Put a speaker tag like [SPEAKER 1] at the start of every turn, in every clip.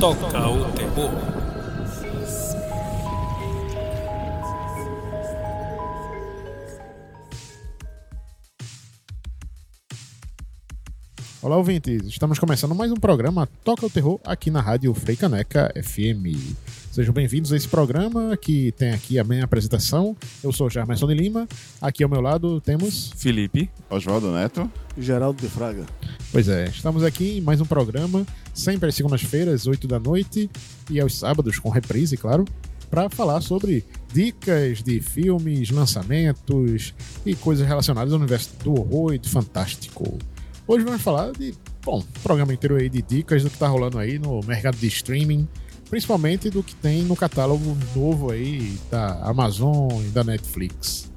[SPEAKER 1] toca o terror.
[SPEAKER 2] Olá, ouvintes. Estamos começando mais um programa Toca o Terror aqui na Rádio Freicaneca FM. Sejam bem-vindos a esse programa que tem aqui a minha apresentação. Eu sou Jarmerson de Lima. Aqui ao meu lado temos.
[SPEAKER 3] Felipe.
[SPEAKER 4] Oswaldo Neto.
[SPEAKER 5] Geraldo de Fraga.
[SPEAKER 2] Pois é, estamos aqui em mais um programa, sempre às segundas-feiras, 8 da noite, e aos sábados, com reprise, claro, para falar sobre dicas de filmes, lançamentos e coisas relacionadas ao universo do horror e do fantástico. Hoje vamos falar de, bom, programa inteiro aí de dicas do que tá rolando aí no mercado de streaming, principalmente do que tem no catálogo novo aí da Amazon e da Netflix.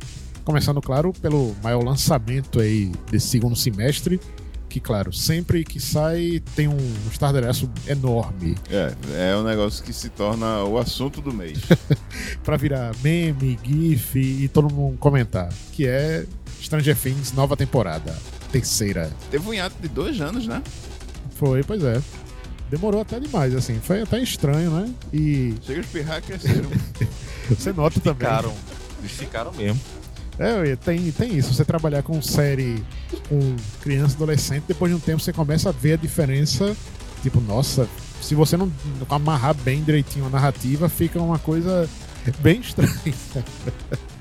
[SPEAKER 2] Começando, claro, pelo maior lançamento aí desse segundo semestre, que, claro, sempre que sai tem um estardalhaço enorme.
[SPEAKER 4] É, é um negócio que se torna o assunto do mês.
[SPEAKER 2] para virar meme, gif e todo mundo comentar, que é Stranger Things nova temporada, terceira.
[SPEAKER 4] Teve um hiato de dois anos, né?
[SPEAKER 2] Foi, pois é. Demorou até demais, assim. Foi até estranho, né? E
[SPEAKER 4] Chega a espirrar e cresceram.
[SPEAKER 2] você nota também.
[SPEAKER 3] Ficaram. Eles ficaram mesmo.
[SPEAKER 2] É, tem, tem isso. Você trabalhar com série com criança, adolescente, depois de um tempo você começa a ver a diferença. Tipo, nossa, se você não amarrar bem direitinho a narrativa, fica uma coisa bem estranha.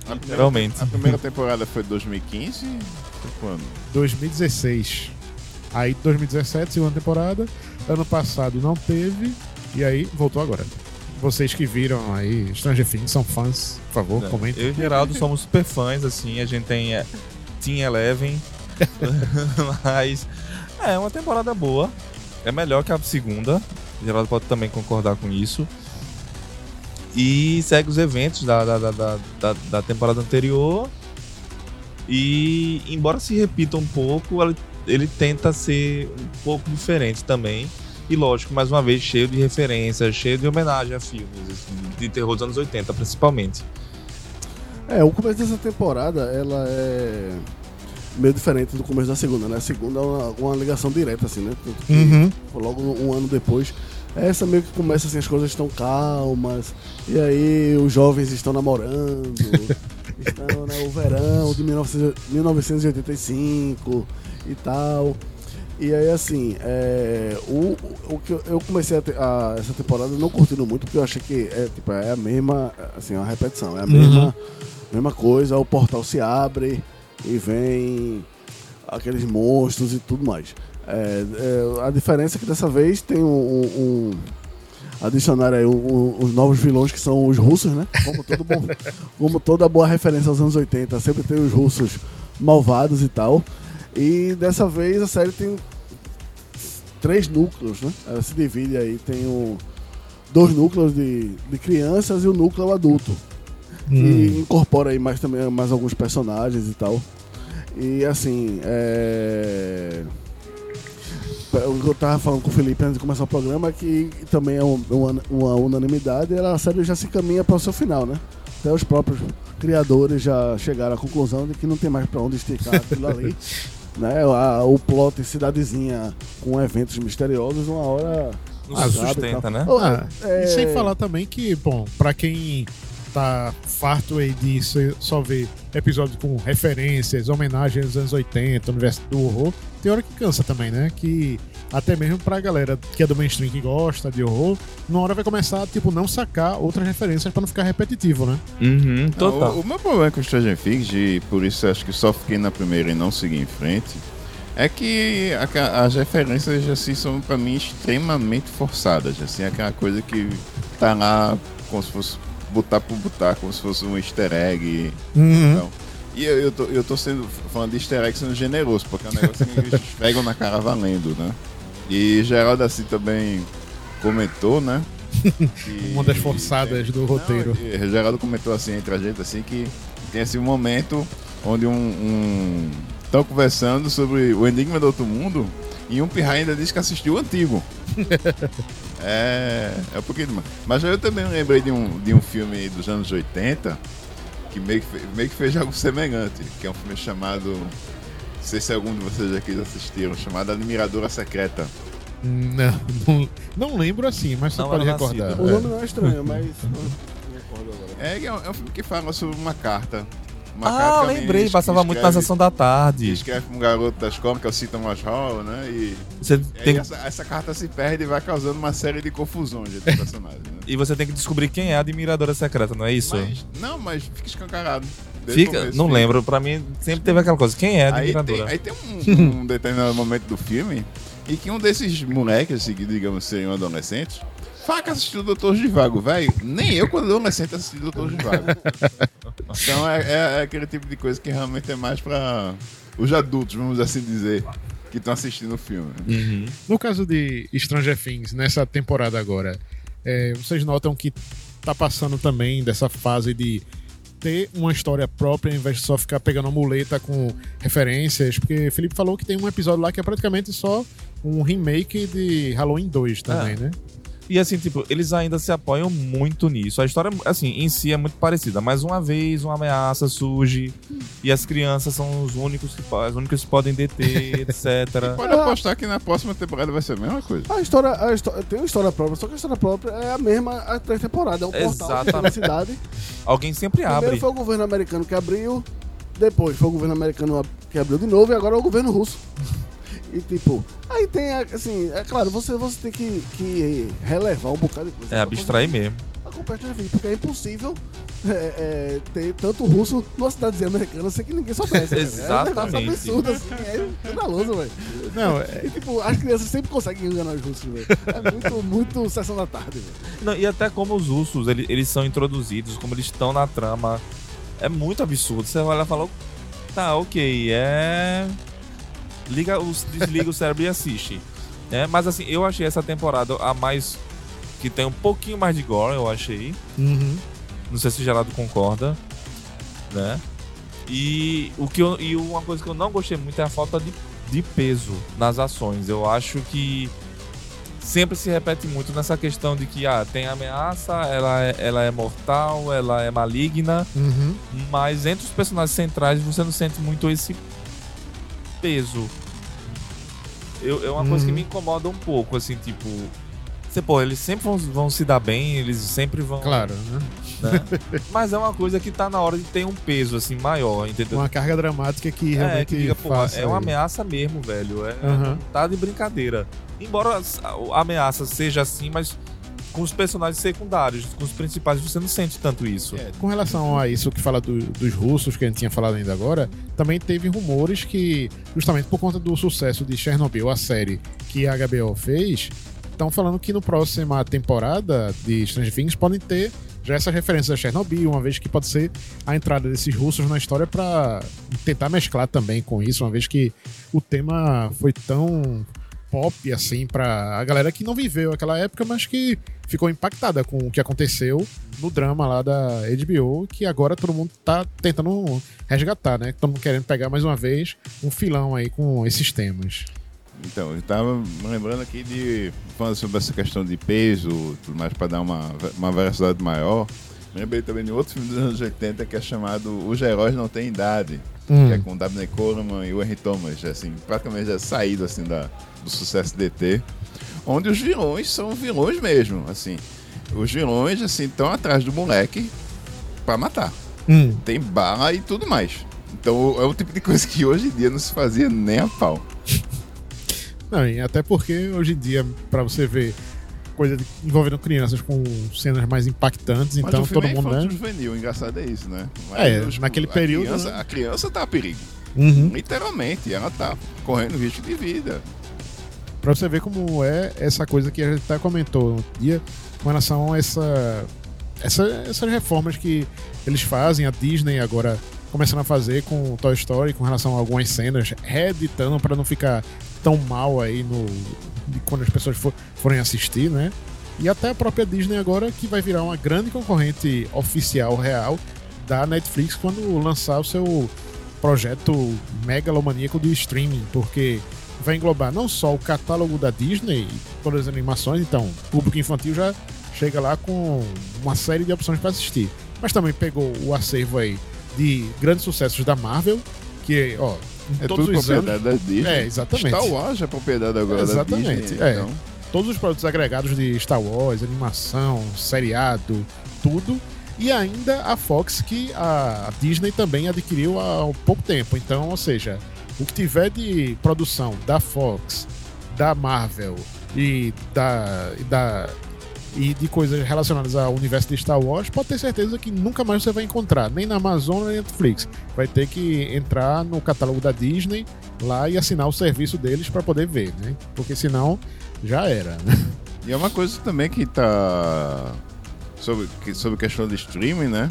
[SPEAKER 4] A primeira,
[SPEAKER 3] Realmente.
[SPEAKER 4] A primeira temporada foi 2015. Foi quando?
[SPEAKER 2] 2016. Aí 2017, segunda temporada. Ano passado não teve. E aí voltou agora. Vocês que viram aí Stranger Things, são fãs, por favor, comentem.
[SPEAKER 3] Eu e Geraldo somos super fãs, assim, a gente tem é, Team Eleven. Mas é uma temporada boa. É melhor que a segunda. O Geraldo pode também concordar com isso. E segue os eventos da, da, da, da, da- da temporada anterior. E embora se repita um pouco, ele, ele tenta ser um pouco diferente também. E lógico, mais uma vez, cheio de referências, cheio de homenagem a filmes, assim, de terror dos anos 80, principalmente.
[SPEAKER 5] É, o começo dessa temporada, ela é meio diferente do começo da segunda, né? A segunda é uma, uma ligação direta, assim, né?
[SPEAKER 2] Uhum.
[SPEAKER 5] Logo um ano depois. Essa meio que começa assim, as coisas estão calmas, e aí os jovens estão namorando, estão né, o verão de 1900 1985 e tal. E aí assim, é, o, o que eu- comecei a, a- essa temporada não curtindo muito, porque eu achei que é, tipo, é a mesma, assim, uma repetição, é a mesma, mesma coisa, o portal se abre e vem aqueles monstros e tudo mais. É, é, a diferença é que dessa vez tem um, um, um adicionar aí um- os novos vilões que são os russos, né? Como, todo bom, como toda boa referência aos anos 80, sempre tem os russos malvados e tal. E dessa vez a série tem três núcleos, né? Ela se divide aí, tem o, dois núcleos de, de crianças e o núcleo adulto.
[SPEAKER 2] Hum.
[SPEAKER 5] E incorpora aí mais também mais alguns personagens e tal. E assim, é. O que eu tava falando com o Felipe antes de começar o programa é que também é um- uma, uma unanimidade, a série já se caminha para o seu final, né? Até os próprios criadores já chegaram à conclusão de que não tem mais para onde esticar aquilo ali. Né? A- o plot cidadezinha com eventos misteriosos, uma hora.
[SPEAKER 3] Não se
[SPEAKER 5] e
[SPEAKER 3] sustenta, né?
[SPEAKER 5] Oh,
[SPEAKER 2] Ah,
[SPEAKER 5] é-
[SPEAKER 2] E sem falar também que, bom, pra quem tá farto aí de só ver episódios com referências, homenagens aos anos 80, universo do horror, tem hora que cansa também, né? Que até mesmo pra galera que é do mainstream que gosta de horror, uma hora vai começar a, tipo, não sacar outras referências pra não ficar repetitivo, né?
[SPEAKER 3] Uhum,
[SPEAKER 4] Não,
[SPEAKER 3] total.
[SPEAKER 4] o, o meu problema com Stranger Things, e por isso acho que só fiquei na primeira e não segui em frente, é que a as referências assim são pra mim extremamente forçadas, assim, aquela coisa que tá lá como se fosse botar por botar, como se fosse um easter egg. Não. E eu, eu, tô, eu tô sendo falando de easter egg sendo generoso, porque é um negócio que eles pegam na cara valendo, né? E Geraldo assim também comentou, né? que-
[SPEAKER 2] Uma das forçadas do roteiro.
[SPEAKER 4] Não, e Geraldo comentou assim entre a gente assim que tem esse momento onde um, um estão conversando sobre o Enigma do Outro Mundo e um pirra ainda diz que assistiu o antigo. é, é um pouquinho demais. Mas eu também lembrei de um, de um filme dos anos 80 que meio que, meio que fez algo semelhante, que é um filme chamado, não sei se algum de vocês aqui já assistiram, chamado Admiradora Secreta.
[SPEAKER 2] Não, não, não lembro assim, mas você
[SPEAKER 3] Não
[SPEAKER 2] pode recordar.
[SPEAKER 3] nascido.
[SPEAKER 5] O
[SPEAKER 2] É.
[SPEAKER 5] nome não é estranho, mas. Recordo agora.
[SPEAKER 4] É, é um, é um filme que fala sobre uma carta. Uma
[SPEAKER 3] Ah, lembrei, passava muito na
[SPEAKER 4] escreve-
[SPEAKER 3] sessão da
[SPEAKER 4] que
[SPEAKER 3] tarde.
[SPEAKER 4] escreve um garoto da escola, que é o Cita Hall, né? E,
[SPEAKER 3] Você
[SPEAKER 4] e
[SPEAKER 3] tem,
[SPEAKER 4] essa, essa carta se perde e vai causando uma série de confusões entre personagens, né?
[SPEAKER 3] e você tem que descobrir quem é a admiradora secreta, não é isso?
[SPEAKER 4] Mas, não, mas fica escancarado. Desde
[SPEAKER 3] Fica,
[SPEAKER 4] começo,
[SPEAKER 3] não
[SPEAKER 4] fica.
[SPEAKER 3] lembro, pra mim sempre teve aquela coisa, quem é a
[SPEAKER 4] Aí tem, aí tem um, um determinado momento do filme em que um desses moleques, assim, que digamos seriam adolescentes, assistiu o Doutor Givago, velho. Nem eu, quando adolescente, assisti o Doutor Givago. então é, é- é aquele tipo de coisa que realmente é mais pra os adultos, vamos assim dizer, que estão assistindo o filme.
[SPEAKER 3] Uhum.
[SPEAKER 2] No caso de Stranger Things, nessa temporada agora, é, vocês notam que tá passando também dessa fase de ter uma história própria, ao invés de só ficar pegando uma muleta com referências, porque Felipe falou que tem um episódio lá que é praticamente só um remake de Halloween 2 também,
[SPEAKER 3] É.
[SPEAKER 2] né?
[SPEAKER 3] E assim, tipo, eles ainda se apoiam muito nisso. A história, assim, em si é muito parecida, mas uma vez uma ameaça surge e as crianças são os únicos que, as únicas que podem deter, etc.
[SPEAKER 4] Pode apostar que na próxima temporada vai ser a mesma coisa.
[SPEAKER 5] A história, a histó- tem uma história própria, só que a história própria é a mesma há três temporadas. É um portal na cidade.
[SPEAKER 3] Alguém sempre
[SPEAKER 5] Primeiro
[SPEAKER 3] abre.
[SPEAKER 5] foi o governo americano que abriu, depois foi o governo americano que abriu de novo e agora é o governo russo. E tipo, aí tem, assim, é claro, você, você tem que, que relevar um bocado de coisa.
[SPEAKER 3] É, abstrair mesmo.
[SPEAKER 5] A culpa é porque é impossível é, é, ter tanto russo numa cidadezinha americana sem que ninguém soubesse. velho. É um
[SPEAKER 3] Exatamente.
[SPEAKER 5] negócio absurdo, assim, é escandaloso, velho.
[SPEAKER 2] Não, é,
[SPEAKER 5] E tipo, as crianças sempre conseguem enganar os russos, velho. É muito, muito sessão da tarde, velho.
[SPEAKER 3] Não, e até como os ursos, ele- eles são introduzidos, como eles estão na trama, é muito absurdo. Você olha e fala, tá, ok, é... Liga, os, desliga o cérebro e assiste. É, mas assim, eu achei essa temporada a mais... Que tem um pouquinho mais de gore, eu achei.
[SPEAKER 2] uhum.
[SPEAKER 3] Não sei se o Geraldo concorda, né? E, o que eu, e uma coisa que eu não gostei muito é a falta de, de peso nas ações. Eu acho que sempre se repete muito nessa questão de que ah, tem ameaça, ela é, ela é mortal, ela é maligna,
[SPEAKER 2] Uhum.
[SPEAKER 3] mas entre os personagens centrais você não sente muito esse peso. Eu, é uma coisa que
[SPEAKER 2] Uhum.
[SPEAKER 3] me incomoda um pouco, assim, tipo. Você, pô, eles sempre vão, vão se dar bem, eles sempre vão.
[SPEAKER 2] Claro, né?
[SPEAKER 3] né? Mas é uma coisa que tá na hora de ter um peso, assim, maior, entendeu?
[SPEAKER 2] Uma carga dramática que
[SPEAKER 3] é,
[SPEAKER 2] realmente
[SPEAKER 3] que diga, pô, é uma ameaça mesmo, velho. É, não tá de brincadeira. Embora a ameaça seja assim, mas com os personagens secundários, com os principais, você não sente tanto isso.
[SPEAKER 4] É,
[SPEAKER 2] Com relação a isso que fala do- dos russos, que a gente tinha falado ainda agora, também teve rumores que, justamente por conta do sucesso de Chernobyl, a série que a HBO fez, estão falando que no próxima temporada de Stranger Things podem ter já essas referências a Chernobyl, uma vez que pode ser a entrada desses russos na história para tentar mesclar também com isso, uma vez que o tema foi tão pop assim para a galera que não viveu aquela época, mas que ficou impactada com o que aconteceu no drama lá da HBO, que agora todo mundo tá tentando resgatar, né? Todo mundo querendo pegar mais uma vez um filão aí com esses temas.
[SPEAKER 4] Então, eu tava me lembrando aqui de. falando sobre essa questão de peso, tudo mais, para dar uma, uma veracidade maior. Lembrei também de outro filme dos anos 80 que é chamado Os Heróis Não Têm Idade,
[SPEAKER 2] Hum.
[SPEAKER 4] que é com o Dabney Coleman e o Henry Thomas, assim, praticamente já saído assim, da, do sucesso DT, onde os vilões são vilões mesmo, assim. Os vilões, assim, estão atrás do moleque para matar.
[SPEAKER 2] Hum.
[SPEAKER 4] Tem bala e tudo mais. Então é o tipo de coisa que hoje em dia não se fazia nem a pau.
[SPEAKER 2] Não, e até porque hoje em dia, pra você ver coisa de- envolvendo crianças com cenas mais impactantes,
[SPEAKER 4] Mas
[SPEAKER 2] então todo
[SPEAKER 4] é
[SPEAKER 2] mundo, né?
[SPEAKER 4] juvenil, engraçado é isso, né?
[SPEAKER 2] É,
[SPEAKER 4] Mas,
[SPEAKER 2] naquele
[SPEAKER 4] a
[SPEAKER 2] período,
[SPEAKER 4] Criança,
[SPEAKER 2] né?
[SPEAKER 4] A criança tá a perigo.
[SPEAKER 2] Uhum.
[SPEAKER 4] Literalmente, ela tá correndo risco de vida.
[SPEAKER 2] Pra você ver como é essa coisa que a gente até comentou no dia com relação a essa, essa, essas reformas que eles fazem, a Disney agora começando a fazer com Toy Story com relação a algumas cenas, reeditando pra não ficar tão mal aí no de quando as pessoas for, forem assistir, né? E até a própria Disney agora que vai virar uma grande concorrente oficial real da Netflix quando lançar o seu projeto megalomaníaco de streaming, porque vai englobar não só o catálogo da Disney, todas as animações, então o público infantil já chega lá com uma série de opções para assistir. Mas também pegou o acervo aí de grandes sucessos da Marvel, que, ó,
[SPEAKER 4] É
[SPEAKER 2] todos
[SPEAKER 4] tudo
[SPEAKER 2] os anos.
[SPEAKER 4] propriedade da Disney.
[SPEAKER 2] É, exatamente.
[SPEAKER 4] Star Wars é propriedade agora
[SPEAKER 2] Exatamente,
[SPEAKER 4] da Disney.
[SPEAKER 2] é.
[SPEAKER 4] Então,
[SPEAKER 2] todos os produtos agregados de Star Wars, animação, seriado, tudo. E ainda a Fox, que a Disney também adquiriu há pouco tempo. Então, ou seja, o que tiver de produção da Fox, da Marvel e da, e da e de coisas relacionadas ao universo de Star Wars, pode ter certeza que nunca mais você vai encontrar, nem na Amazon nem na Netflix. Vai ter que entrar no catálogo da Disney lá e assinar o serviço deles para poder ver, né? Porque senão já era, né?
[SPEAKER 4] E é uma coisa também que tá. Sobre, sobre questão de streaming, né?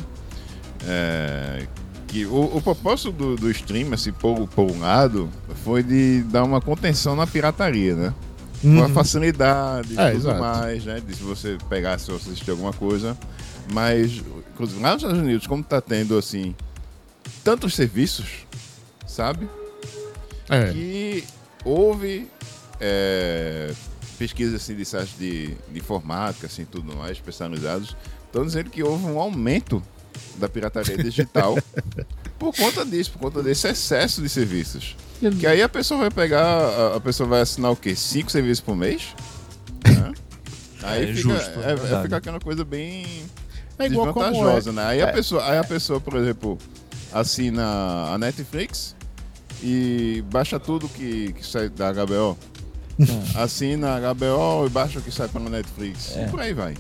[SPEAKER 4] É, que o, o propósito do, do streaming, assim, por, por um lado, foi de dar uma contenção na pirataria, né? Com a facilidade e
[SPEAKER 2] É,
[SPEAKER 4] tudo
[SPEAKER 2] exato.
[SPEAKER 4] mais, né? De se você pegar, se você assistir alguma coisa. Mas, inclusive, lá nos Estados Unidos, como tá tendo, assim, tantos serviços, sabe?
[SPEAKER 2] É.
[SPEAKER 4] que houve é, pesquisas assim, de sites de, de informática, assim, tudo mais, especializados, estão dizendo que houve um aumento da pirataria digital por conta disso, por conta desse excesso de serviços. Que aí a pessoa vai pegar, a, pessoa vai assinar o quê? Cinco serviços por mês? Né? Aí
[SPEAKER 3] É
[SPEAKER 4] fica,
[SPEAKER 3] justo,
[SPEAKER 4] é, é, fica aquela coisa bem
[SPEAKER 2] É igual como é.
[SPEAKER 4] desvantajosa, né? Aí, a
[SPEAKER 2] É.
[SPEAKER 4] pessoa, aí a pessoa, por exemplo, assina a Netflix e baixa tudo que, que sai da HBO. assina a HBO e baixa o que sai pela Netflix.
[SPEAKER 3] É.
[SPEAKER 4] E por aí vai.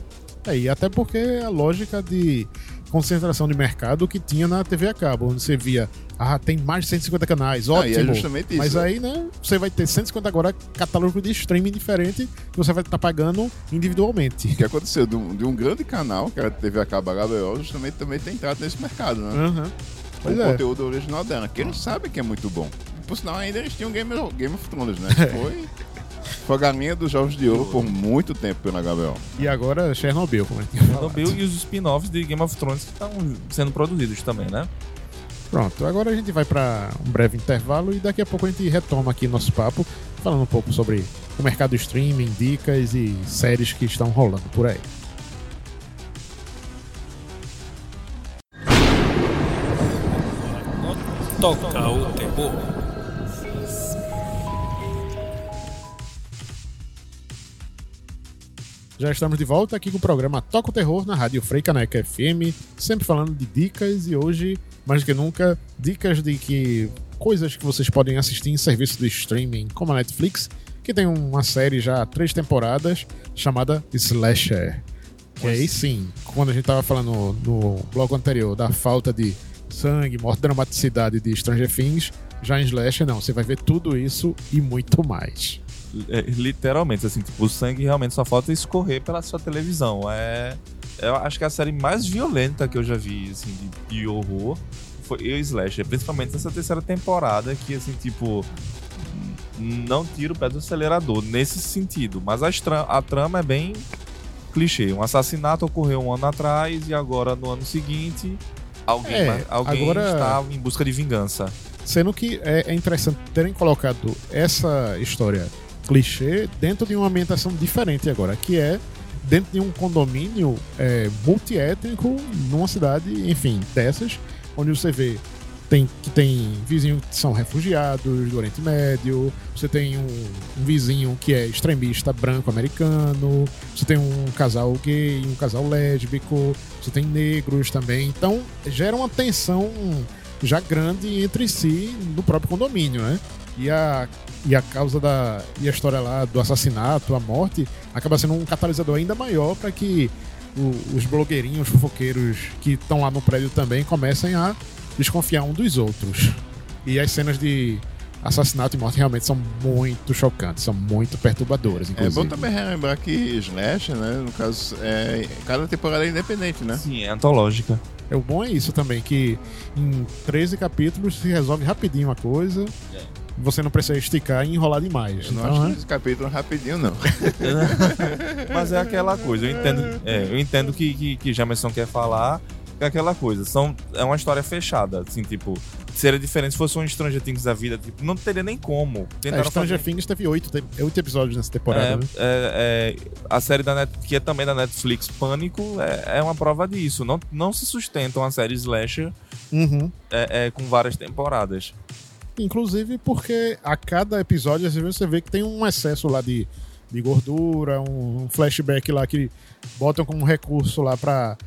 [SPEAKER 2] É, e até porque é a lógica de concentração de mercado que tinha na TV a cabo, onde você via, ah, tem mais de 150 canais,
[SPEAKER 4] Ah, e
[SPEAKER 2] ótimo.
[SPEAKER 4] é justamente isso.
[SPEAKER 2] Mas aí, né, você vai ter 150 agora catálogo de streaming diferente que você vai estar pagando individualmente.
[SPEAKER 4] O que aconteceu de um, de um grande canal, que era a TV a cabo HBO, justamente também tem entrado nesse mercado, né? Com
[SPEAKER 2] Pois
[SPEAKER 4] o
[SPEAKER 2] é.
[SPEAKER 4] conteúdo original dela, que eles sabem que é muito bom. Por sinal, ainda eles tinham Game, of- Game of Thrones, né? Foi, foi a galinha dos Jogos de Ouro por muito tempo pela HBO.
[SPEAKER 2] E agora Chernobyl, como é que
[SPEAKER 3] Chernobyl e os spin-offs de Game of Thrones que estão sendo produzidos também, né?
[SPEAKER 2] Pronto, agora a gente vai para um breve intervalo e daqui a pouco a gente retoma aqui nosso papo, falando um pouco sobre o mercado streaming, dicas e séries que estão rolando por aí.
[SPEAKER 1] Toca o terror.
[SPEAKER 2] Já estamos de volta aqui com o programa Toca o Terror na Rádio Freicaneca FM, sempre falando de dicas e hoje, mais do que nunca, dicas de que coisas que vocês podem assistir em serviço de streaming como a Netflix, que tem uma série já há três temporadas chamada Slasher. Que aí sim, quando a gente tava falando no bloco anterior da falta de sangue, morte, dramaticidade de Stranger Things, já em Slasher não, você vai ver tudo isso e muito mais.
[SPEAKER 3] É, literalmente, assim, tipo, o sangue realmente só falta escorrer pela sua televisão. É. Eu acho que é a série mais violenta que eu já vi, assim, de, de horror foi eu e Slasher. Principalmente nessa terceira temporada, que, assim, tipo. Não tira o pé do acelerador nesse sentido. Mas a, a trama é bem clichê. Um assassinato ocorreu um ano atrás e agora, no ano seguinte, alguém,
[SPEAKER 2] É,
[SPEAKER 3] alguém
[SPEAKER 2] agora-
[SPEAKER 3] está em busca de vingança.
[SPEAKER 2] Sendo que é, é interessante terem colocado essa história clichê dentro de uma ambientação diferente agora, que é dentro de um condomínio é, multiétnico numa cidade, enfim, dessas, onde você vê tem, que tem vizinhos que são refugiados do Oriente Médio, você tem um, um vizinho que é extremista branco americano, você tem um casal gay, um casal lésbico, você tem negros também, então gera uma tensão já grande entre si no próprio condomínio, né? E a, e a causa da. E a história lá do assassinato, a morte, acaba sendo um catalisador ainda maior para que o- os blogueirinhos, fofoqueiros que estão lá no prédio também comecem a desconfiar um dos outros. E as cenas de assassinato e morte realmente são muito chocantes, são muito perturbadoras,
[SPEAKER 4] É
[SPEAKER 2] inclusive.
[SPEAKER 4] bom também relembrar que Slash, né? No caso, é, cada temporada é independente, né?
[SPEAKER 3] Sim, é antológica.
[SPEAKER 2] É, o bom é isso também, que em 13 capítulos se resolve rapidinho a coisa. Você não precisa esticar e enrolar demais.
[SPEAKER 4] Eu não
[SPEAKER 2] Então,
[SPEAKER 4] acho
[SPEAKER 2] né?
[SPEAKER 4] esse capítulo rapidinho, não.
[SPEAKER 3] Mas é aquela coisa, eu entendo, é, eu entendo que, que, que Jamerson quer falar, que é aquela coisa, são, é uma história fechada, assim, tipo, seria diferente se fosse um Stranger Things da vida, tipo, não teria nem como.
[SPEAKER 2] É, Stranger
[SPEAKER 3] fazer-
[SPEAKER 2] Things teve oito, oito episódios nessa temporada.
[SPEAKER 3] É,
[SPEAKER 2] né?
[SPEAKER 3] é, é, a série da Net, que é também da Netflix, Pânico, é, é uma prova disso. Não, não se sustenta uma série slasher
[SPEAKER 2] Uhum.
[SPEAKER 3] é, é, com várias temporadas.
[SPEAKER 2] Inclusive porque a cada episódio você vê que tem um excesso lá de, de gordura, um flashback lá que botam como recurso lá pra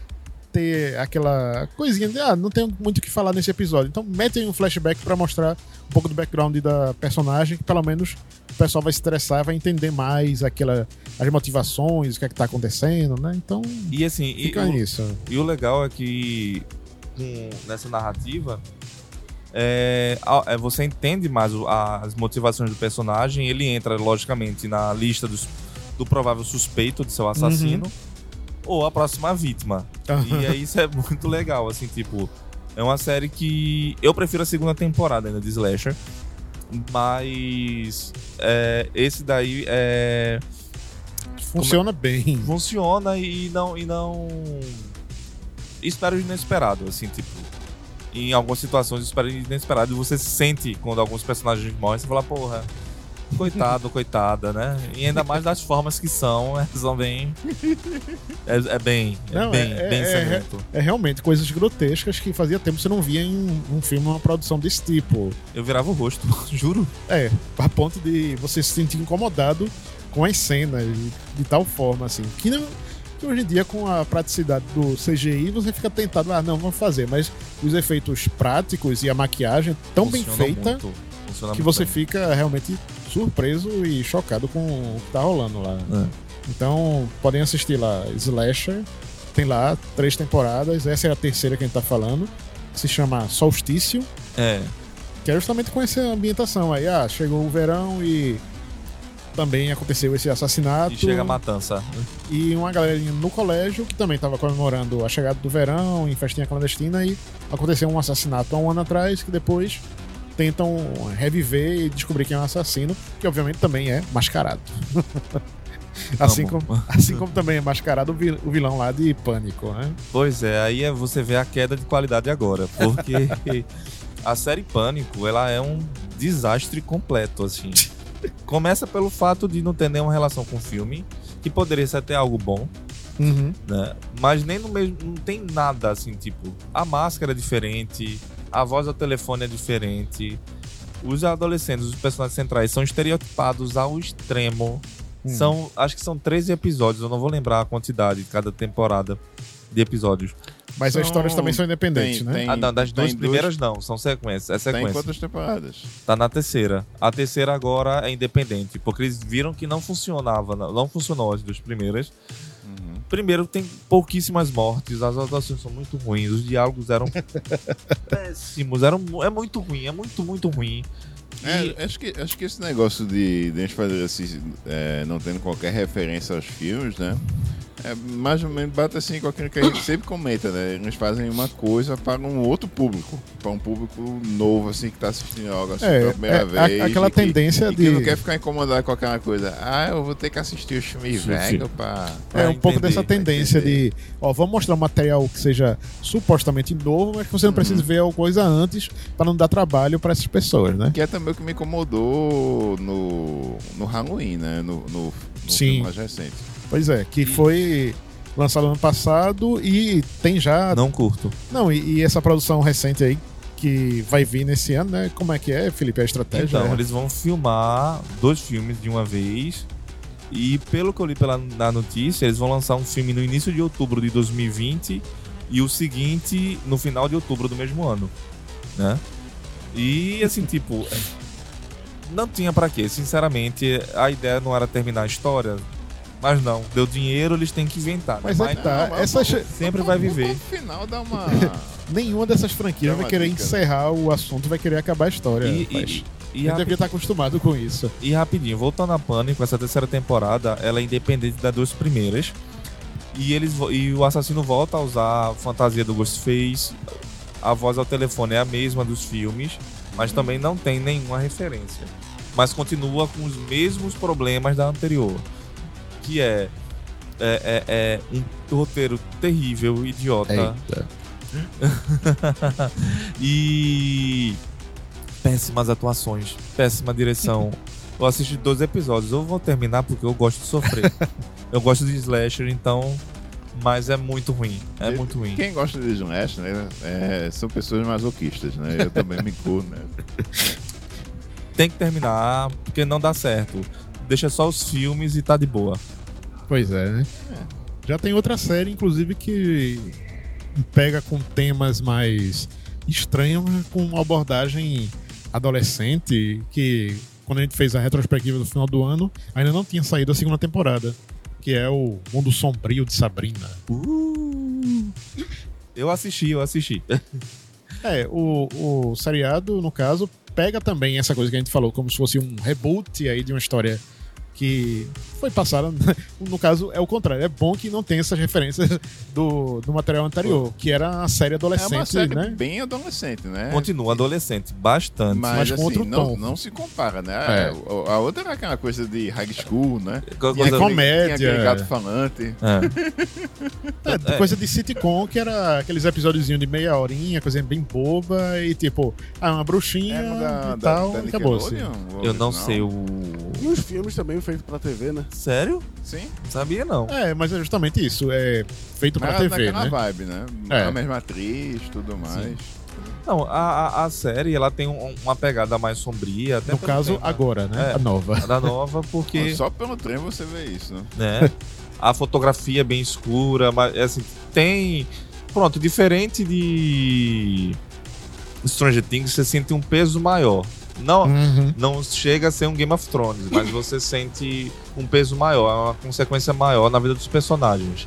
[SPEAKER 2] ter aquela coisinha de ah, não tem muito o que falar nesse episódio. Então metem um flashback pra mostrar um pouco do background da personagem, que pelo menos o pessoal vai se interessar, vai entender mais aquela, as motivações, o que é que tá acontecendo, né? Então
[SPEAKER 3] E assim, e,
[SPEAKER 2] fica
[SPEAKER 3] o,
[SPEAKER 2] nisso.
[SPEAKER 3] e o legal é que com- nessa narrativa é, a- é, você entende mais as motivações do personagem. Ele entra, logicamente, na lista dos- do provável suspeito de seu assassino ou a próxima vítima. E aí isso é muito legal, assim, tipo. É uma série que. Eu prefiro a segunda temporada ainda de Slasher. Mas. é, esse daí é.
[SPEAKER 2] Funciona bem.
[SPEAKER 3] Funciona e não. E não. Espera o inesperado, assim, tipo. Em algumas situações inesperado. E você sente quando alguns personagens morrem, você fala, porra. Coitado, coitada, né? E ainda mais das formas que são, elas são bem. É, é bem, é
[SPEAKER 2] Não,
[SPEAKER 3] bem,
[SPEAKER 2] é-
[SPEAKER 3] bem
[SPEAKER 2] é-
[SPEAKER 3] sangrento.
[SPEAKER 2] É realmente coisas grotescas que fazia tempo que você não via em um, um filme, uma produção desse tipo.
[SPEAKER 3] Eu virava o rosto, juro.
[SPEAKER 2] É, a ponto de você se sentir incomodado com as cenas de, de tal forma, assim. Que, não, que hoje em dia, com a praticidade do CGI, você fica tentado, ah, não, vamos fazer. Mas os efeitos práticos e a maquiagem tão bem
[SPEAKER 3] Funciona
[SPEAKER 2] feita
[SPEAKER 3] muito, funciona
[SPEAKER 2] que você
[SPEAKER 3] bem.
[SPEAKER 2] fica realmente surpreso e chocado com o que tá rolando lá.
[SPEAKER 3] É.
[SPEAKER 2] Então, podem assistir lá Slasher. Tem lá três temporadas. Essa é a terceira que a gente tá falando. Se chama Solstício.
[SPEAKER 3] É,
[SPEAKER 2] Que é justamente com essa ambientação aí. Ah, chegou o verão e também aconteceu esse assassinato.
[SPEAKER 3] e chega a matança.
[SPEAKER 2] E uma galerinha no colégio que também estava comemorando a chegada do verão em festinha clandestina e aconteceu um assassinato há um ano atrás que depois tentam reviver e descobrir quem é o assassino, que obviamente também é mascarado. assim,
[SPEAKER 3] Tá bom.
[SPEAKER 2] como, assim como também é mascarado o vilão lá de Pânico, né?
[SPEAKER 3] Pois é, aí é você vê a queda de qualidade agora, porque a série Pânico, ela é um desastre completo, assim. Começa pelo fato de não ter nenhuma relação com o filme, que poderia ser até algo bom, né? Mas nem no mesmo. Não tem nada assim, tipo. A máscara é diferente, a voz ao telefone é diferente. Os adolescentes, os personagens centrais, são estereotipados ao extremo.
[SPEAKER 2] Hum.
[SPEAKER 3] São. Acho que são 13 episódios, eu não vou lembrar a quantidade de cada temporada de episódios.
[SPEAKER 2] Mas
[SPEAKER 4] São-
[SPEAKER 2] as histórias também são independentes,
[SPEAKER 4] tem-
[SPEAKER 2] né?
[SPEAKER 4] tem-
[SPEAKER 3] ah, não, das duas
[SPEAKER 4] tem
[SPEAKER 3] primeiras não, são sequências. É
[SPEAKER 4] em
[SPEAKER 3] sequência.
[SPEAKER 4] quantas temporadas?
[SPEAKER 3] Tá na terceira. A terceira agora é independente, porque eles viram que não funcionava, não, funcionou as duas primeiras.
[SPEAKER 4] Uhum.
[SPEAKER 3] Primeiro, tem pouquíssimas mortes, as atuações são muito ruins, os diálogos eram péssimos, eram, é muito ruim, é muito, muito ruim. E-
[SPEAKER 4] É, acho, que, acho que esse negócio de, de a gente fazer assim, é, não tendo qualquer referência aos filmes, né? É mais ou menos bate assim com aquilo que a gente sempre comenta, né? Eles fazem uma coisa para um outro público, para um público novo, assim, que tá assistindo algo assim
[SPEAKER 2] É,
[SPEAKER 4] pela primeira
[SPEAKER 2] é, a-
[SPEAKER 4] vez.
[SPEAKER 2] aquela
[SPEAKER 4] e que-
[SPEAKER 2] tendência
[SPEAKER 4] e que
[SPEAKER 2] de-
[SPEAKER 4] não quer ficar incomodado com aquela coisa. Ah, eu vou ter que assistir o filme
[SPEAKER 3] Sim,
[SPEAKER 4] velho pra.
[SPEAKER 2] É um pouco
[SPEAKER 3] entender,
[SPEAKER 2] dessa
[SPEAKER 3] pra
[SPEAKER 2] tendência de, ó, vamos mostrar um material que seja supostamente novo, mas que você não precisa ver a coisa antes pra não dar trabalho pra essas pessoas, né?
[SPEAKER 4] Que é também o que me incomodou no, no Halloween, né? No, no, no
[SPEAKER 2] Sim.
[SPEAKER 4] filme mais recente.
[SPEAKER 2] Pois é, que foi lançado ano passado e tem já.
[SPEAKER 3] Não curto.
[SPEAKER 2] Não, e, e essa produção recente aí que vai vir nesse ano, né? Como é que é, Felipe? A estratégia?
[SPEAKER 3] Então,
[SPEAKER 2] é-
[SPEAKER 3] eles vão filmar dois filmes de uma vez. E pelo que eu li pela, na notícia, eles vão lançar um filme no início de outubro de 2020 e o seguinte no final de outubro do mesmo ano, né? E assim, tipo, não tinha pra quê, sinceramente, a ideia não era terminar a história, mas não, deu dinheiro, eles têm que inventar. né?
[SPEAKER 2] Mas é tá,
[SPEAKER 4] mas
[SPEAKER 2] essas-
[SPEAKER 4] vamos-
[SPEAKER 3] sempre vai viver.
[SPEAKER 4] No final dá uma.
[SPEAKER 2] Nenhuma dessas franquias vai querer
[SPEAKER 4] dica, né?
[SPEAKER 2] encerrar o assunto, vai querer acabar a história.
[SPEAKER 3] E, e, e,
[SPEAKER 2] devia estar acostumado com isso.
[SPEAKER 3] E rapidinho, voltando a Pânico, essa terceira temporada, ela é independente das duas primeiras. E, eles, e o assassino volta a usar a fantasia do Ghostface. A voz ao telefone é a mesma dos filmes, mas também não tem nenhuma referência. Mas continua com os mesmos problemas da anterior. Que é, é, é- é um roteiro terrível, idiota. e péssimas atuações, péssima direção. Eu assisti dois episódios, eu vou terminar porque eu gosto de sofrer. eu gosto de slasher, então, mas é muito ruim, é muito ruim.
[SPEAKER 4] Quem gosta de Slash, né? é, são pessoas masoquistas, né? Eu também me incluo, né?
[SPEAKER 3] tem que terminar, porque não dá certo. Deixa só os filmes e tá de boa.
[SPEAKER 2] Pois é, né? Já tem outra série, inclusive, que pega com temas mais estranhos, com uma abordagem adolescente, que quando a gente fez a retrospectiva do final do ano, ainda não tinha saído a segunda temporada, que é o Mundo Sombrio de Sabrina.
[SPEAKER 3] Eu assisti, eu assisti.
[SPEAKER 2] É, o, o seriado, no caso, pega também essa coisa que a gente falou, como se fosse um reboot aí de uma história que foi passada. No caso, é o contrário. É bom que não tem essas referências do, do material anterior, que era a série
[SPEAKER 4] É
[SPEAKER 2] adolescente,
[SPEAKER 4] uma série
[SPEAKER 2] né?
[SPEAKER 4] bem adolescente, né?
[SPEAKER 3] Continua adolescente, bastante.
[SPEAKER 4] Mas,
[SPEAKER 2] mas com
[SPEAKER 4] assim,
[SPEAKER 2] outro
[SPEAKER 4] não,
[SPEAKER 2] tom.
[SPEAKER 4] não se compara, né?
[SPEAKER 2] É.
[SPEAKER 4] A, a outra era aquela coisa de high school, né?
[SPEAKER 3] Coisa-
[SPEAKER 4] Tinha
[SPEAKER 2] comédia.
[SPEAKER 4] Tinha aquele gato falante.
[SPEAKER 3] É.
[SPEAKER 2] É, coisa de sitcom, que era aqueles episódiozinhos de meia horinha, coisinha bem boba, e tipo, ah, uma bruxinha
[SPEAKER 4] É, da,
[SPEAKER 2] e
[SPEAKER 4] da,
[SPEAKER 2] tal,
[SPEAKER 4] da
[SPEAKER 2] acabou-se.
[SPEAKER 4] Nickelodeon, o
[SPEAKER 3] Eu não
[SPEAKER 4] original.
[SPEAKER 3] sei o.
[SPEAKER 5] E os filmes também feitos pra TV, né?
[SPEAKER 3] Sério?
[SPEAKER 4] Sim.
[SPEAKER 3] Não sabia não.
[SPEAKER 2] É, mas é justamente isso, é feito pra
[SPEAKER 4] Mas
[SPEAKER 2] TV,
[SPEAKER 4] naquela
[SPEAKER 2] né?
[SPEAKER 4] vibe, né?
[SPEAKER 2] É.
[SPEAKER 4] A mesma atriz, tudo mais.
[SPEAKER 3] Não, a, a, série ela tem um- uma pegada mais sombria. Até
[SPEAKER 2] No caso,
[SPEAKER 3] tema.
[SPEAKER 2] agora, né?
[SPEAKER 3] É.
[SPEAKER 2] A nova.
[SPEAKER 3] A da nova, porque
[SPEAKER 4] Só pelo trem você vê isso, né?
[SPEAKER 3] né, a fotografia é bem escura, mas assim, tem. Pronto, diferente de Stranger Things, você sente um peso maior. Não,
[SPEAKER 2] Uhum.
[SPEAKER 3] não chega a ser um Game of Thrones, mas você sente um peso maior, uma consequência maior na vida dos personagens.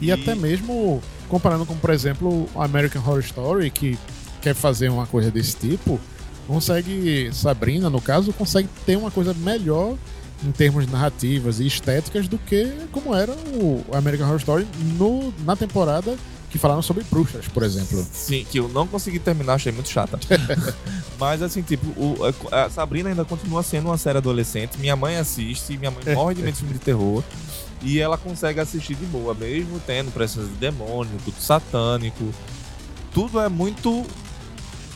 [SPEAKER 2] E,
[SPEAKER 3] E-
[SPEAKER 2] até mesmo comparando com, por exemplo, o American Horror Story, que quer fazer uma coisa desse tipo, consegue, Sabrina, no caso, consegue ter uma coisa melhor em termos de narrativas e estéticas do que como era o American Horror Story no, na temporada que falaram sobre bruxas, por exemplo.
[SPEAKER 3] Sim, que eu não consegui terminar, achei muito chata. Mas assim, tipo, o- a, Sabrina ainda continua sendo uma série adolescente. Minha mãe assiste, minha mãe morre de medo de filme de terror. E ela consegue assistir de boa, mesmo tendo presença de demônio, tudo satânico. Tudo é muito.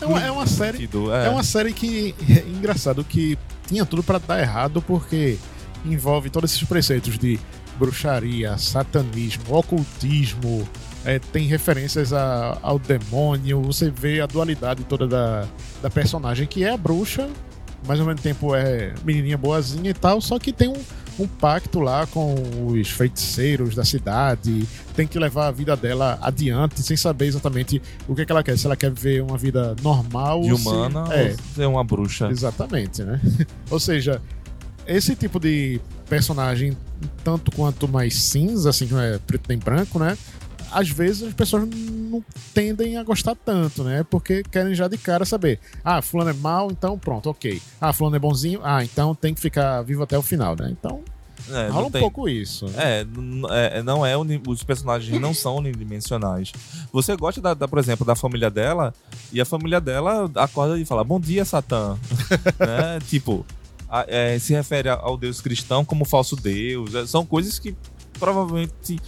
[SPEAKER 2] É uma, é uma série
[SPEAKER 3] nítido,
[SPEAKER 2] É uma série que, é engraçado, que tinha tudo pra dar errado, porque envolve todos esses preceitos de bruxaria, satanismo, ocultismo, é, tem referências a- ao demônio, você vê a dualidade toda da, da personagem, que é a bruxa, mas ao mesmo tempo é menininha boazinha e tal, só que tem um, um pacto lá com os feiticeiros da cidade, tem que levar a vida dela adiante sem saber exatamente o que, é que ela quer, se ela quer viver uma vida normal
[SPEAKER 3] de
[SPEAKER 2] ou se-
[SPEAKER 3] humana
[SPEAKER 2] é,
[SPEAKER 3] ou ser uma bruxa.
[SPEAKER 2] Exatamente, né? Ou seja, esse tipo de personagem, tanto quanto mais cinza, assim, que não é preto nem branco, né? Às vezes as pessoas não tendem a gostar tanto, né? Porque querem já de cara saber. Ah, fulano é mal, então pronto, ok. Ah, fulano é bonzinho, ah, então tem que ficar vivo até o final, né? Então
[SPEAKER 3] É,
[SPEAKER 2] rola um
[SPEAKER 3] tem-
[SPEAKER 2] pouco isso.
[SPEAKER 3] É, n- é, não é os personagens não são unidimensionais. Você gosta da, da, por exemplo, da família dela e a família dela acorda e fala Bom dia, Satã, né? Tipo, a- é, se refere ao Deus cristão como falso Deus. É, São coisas que provavelmente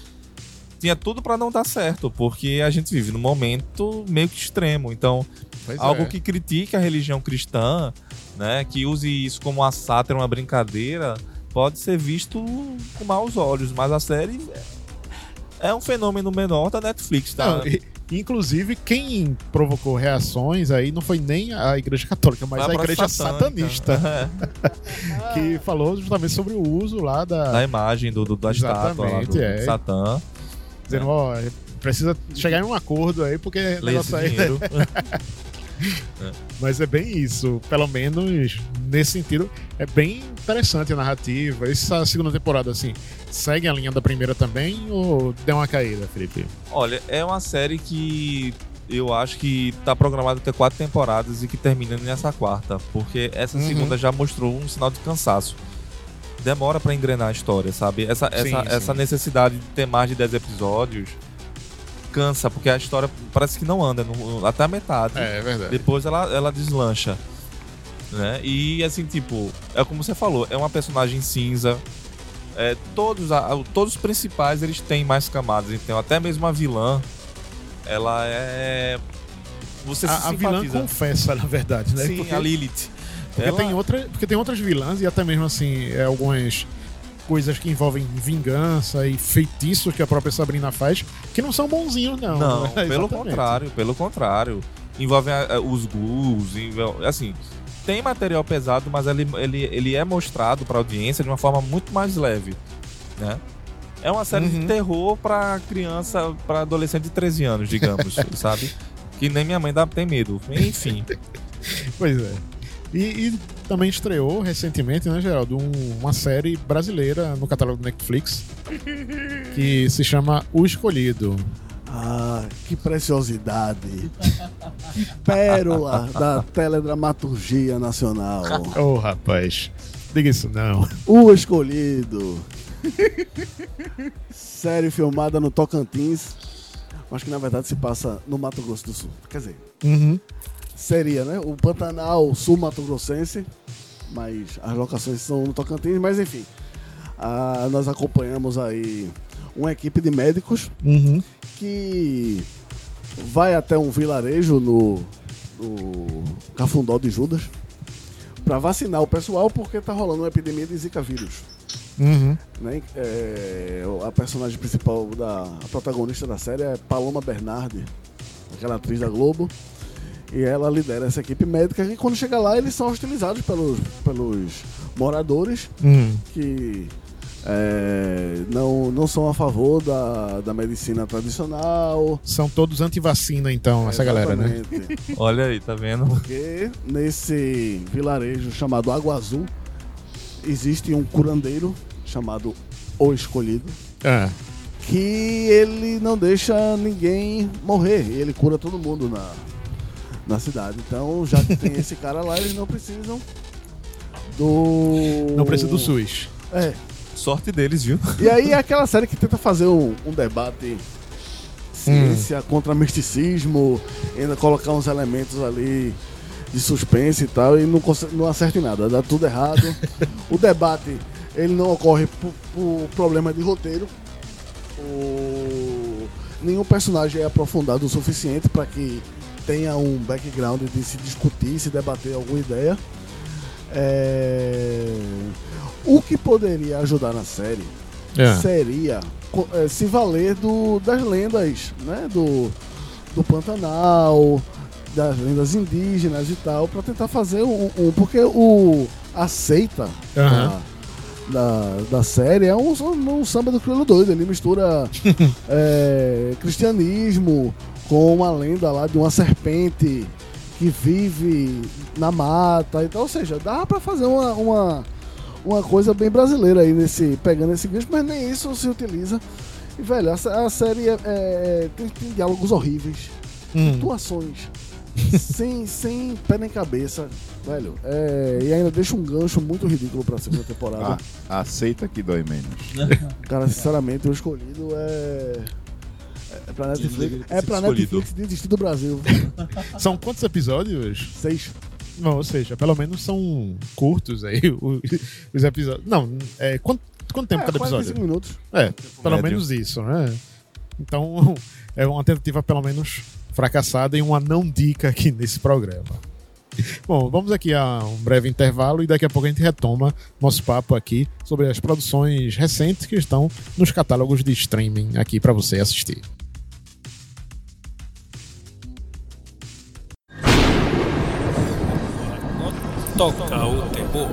[SPEAKER 3] tinha tudo pra não dar certo, porque a gente vive num momento meio que extremo. Então,
[SPEAKER 2] Pois
[SPEAKER 3] algo
[SPEAKER 2] é.
[SPEAKER 3] que critique a religião cristã, né, que use isso como uma sátira, uma brincadeira, pode ser visto com maus olhos, mas a série é um fenômeno menor da Netflix, tá?
[SPEAKER 2] Não, e- inclusive, quem provocou reações aí não foi nem a Igreja Católica, mas a
[SPEAKER 3] pra
[SPEAKER 2] Igreja. Satanista. que falou justamente sobre o uso lá da.
[SPEAKER 3] da imagem do, do- da estátua lá do
[SPEAKER 2] Exatamente, é.
[SPEAKER 3] Satã.
[SPEAKER 2] Dizendo, ó, precisa chegar em um acordo aí, porque o
[SPEAKER 3] Lê
[SPEAKER 2] negócio aí.
[SPEAKER 3] dinheiro.
[SPEAKER 2] Mas é bem isso. Pelo menos nesse sentido, é bem interessante a narrativa. Essa segunda temporada, assim, segue a linha da primeira também ou deu uma caída, Felipe?
[SPEAKER 3] Olha, é uma série que eu acho que tá programada ter quatro temporadas e que termina nessa quarta, porque essa
[SPEAKER 2] Uhum.
[SPEAKER 3] segunda já mostrou um sinal de cansaço. Demora pra engrenar a história, sabe? Essa, essa,
[SPEAKER 2] Sim, sim.
[SPEAKER 3] essa necessidade de ter mais de 10 episódios cansa, porque a história parece que não anda no- até a metade.
[SPEAKER 2] É, verdade.
[SPEAKER 3] Depois ela, ela deslancha. Né? E assim, tipo, é como você falou, é uma personagem cinza. É, todos, a- todos os principais eles têm mais camadas. Então, até mesmo a vilã, ela é. Você
[SPEAKER 2] A, a vilã confessa, na verdade, né?
[SPEAKER 3] Sim,
[SPEAKER 2] porque,
[SPEAKER 3] a Lilith.
[SPEAKER 2] Porque
[SPEAKER 3] Ela-
[SPEAKER 2] tem outra, porque tem outras vilãs e até mesmo assim, é, algumas coisas que envolvem vingança e feitiços que a própria Sabrina faz, que não são bonzinhos, não.
[SPEAKER 3] Não,
[SPEAKER 2] né?
[SPEAKER 3] pelo contrário, pelo contrário. Envolve a- a- os ghouls, envolve, assim. tem material pesado, mas ele, ele, ele é mostrado pra audiência de uma forma muito mais leve, né? É uma série
[SPEAKER 2] Uhum.
[SPEAKER 3] de terror pra criança, pra adolescente de 13 anos, digamos, sabe? Que nem minha mãe dá, tem medo. Enfim.
[SPEAKER 2] Pois é. E, e também estreou recentemente, né, Geraldo, um- uma série brasileira no catálogo do Netflix que se chama O Escolhido.
[SPEAKER 5] Ah, que preciosidade. que pérola da teledramaturgia nacional.
[SPEAKER 2] Ô, rapaz, diga isso não.
[SPEAKER 5] O Escolhido. Série filmada no Tocantins. Acho que na verdade se passa no Mato Grosso do Sul. Quer dizer,
[SPEAKER 2] Uhum.
[SPEAKER 5] Seria, né? O Pantanal Sul Mato Grossense. Mas as locações são no Tocantins. Mas enfim, ah, nós acompanhamos aí uma equipe de médicos
[SPEAKER 2] Uhum.
[SPEAKER 5] que vai até um vilarejo no, no Cafundó de Judas para vacinar o pessoal porque tá rolando uma epidemia de Zika vírus.
[SPEAKER 2] Uhum.
[SPEAKER 5] Né? É, a personagem principal, da, a protagonista da série é Paloma Bernardi, aquela atriz da Globo. E ela lidera essa equipe médica e quando chega lá eles são hostilizados pelos, pelos moradores
[SPEAKER 2] Uhum.
[SPEAKER 5] que é, não, não são a favor da, da medicina tradicional.
[SPEAKER 2] São todos anti-vacina, então, essa galera, né?
[SPEAKER 3] Olha aí, tá vendo?
[SPEAKER 5] Porque nesse vilarejo chamado Água Azul existe um curandeiro chamado O Escolhido
[SPEAKER 2] Ah,
[SPEAKER 5] que ele não deixa ninguém morrer. e Ele cura todo mundo na, na cidade. Então, já que tem esse cara lá, eles não precisam do.
[SPEAKER 2] não precisa do SUS.
[SPEAKER 5] É.
[SPEAKER 3] Sorte deles, viu?
[SPEAKER 5] E aí é aquela série que tenta fazer um, um debate ciência contra misticismo, ainda colocar uns elementos ali de suspense e tal, e não, consegue- não acerta em nada, dá tudo errado. o debate, ele não ocorre por, por problema de roteiro. O- Nenhum personagem é aprofundado o suficiente para que tenha um background de se discutir, se debater alguma ideia. É, O que poderia ajudar na série
[SPEAKER 2] É.
[SPEAKER 5] seria eh, se valer do, das lendas, né? Do, do Pantanal, das lendas indígenas e tal, para tentar fazer um, um- Porque o. A seita
[SPEAKER 2] Aham.
[SPEAKER 5] da, da, da série é um, um samba do crioulo doido. Ele mistura eh, cristianismo com uma lenda lá de uma serpente que vive na mata e tal. Ou seja, dá para fazer uma, uma, uma coisa bem brasileira aí nesse pegando esse gancho, mas nem isso se utiliza. E velho, a, a série é- é- tem, tem diálogos horríveis,
[SPEAKER 2] Hum.
[SPEAKER 5] atuações sem, sem pé nem cabeça, velho. É, e ainda deixa um gancho muito ridículo pra segunda temporada.
[SPEAKER 4] Ah, aceita que dói menos.
[SPEAKER 5] Cara, sinceramente, o escolhido é. É pra Netflix. É pra. Netflix desistir do Brasil.
[SPEAKER 2] São quantos episódios?
[SPEAKER 5] Seis.
[SPEAKER 2] Não, ou seja, pelo menos são curtos aí os, os episódios. Não, é, quanto, quanto tempo
[SPEAKER 5] é,
[SPEAKER 2] cada
[SPEAKER 5] 45
[SPEAKER 2] episódio?
[SPEAKER 5] minutos.
[SPEAKER 2] É, pelo
[SPEAKER 3] médio.
[SPEAKER 2] menos isso, né? Então, é uma tentativa pelo menos fracassada e uma não dica aqui nesse programa. Bom, vamos aqui a um breve intervalo e daqui a pouco a gente retoma nosso papo aqui sobre as produções recentes que estão nos catálogos de streaming aqui para você assistir.
[SPEAKER 1] Toca o terror.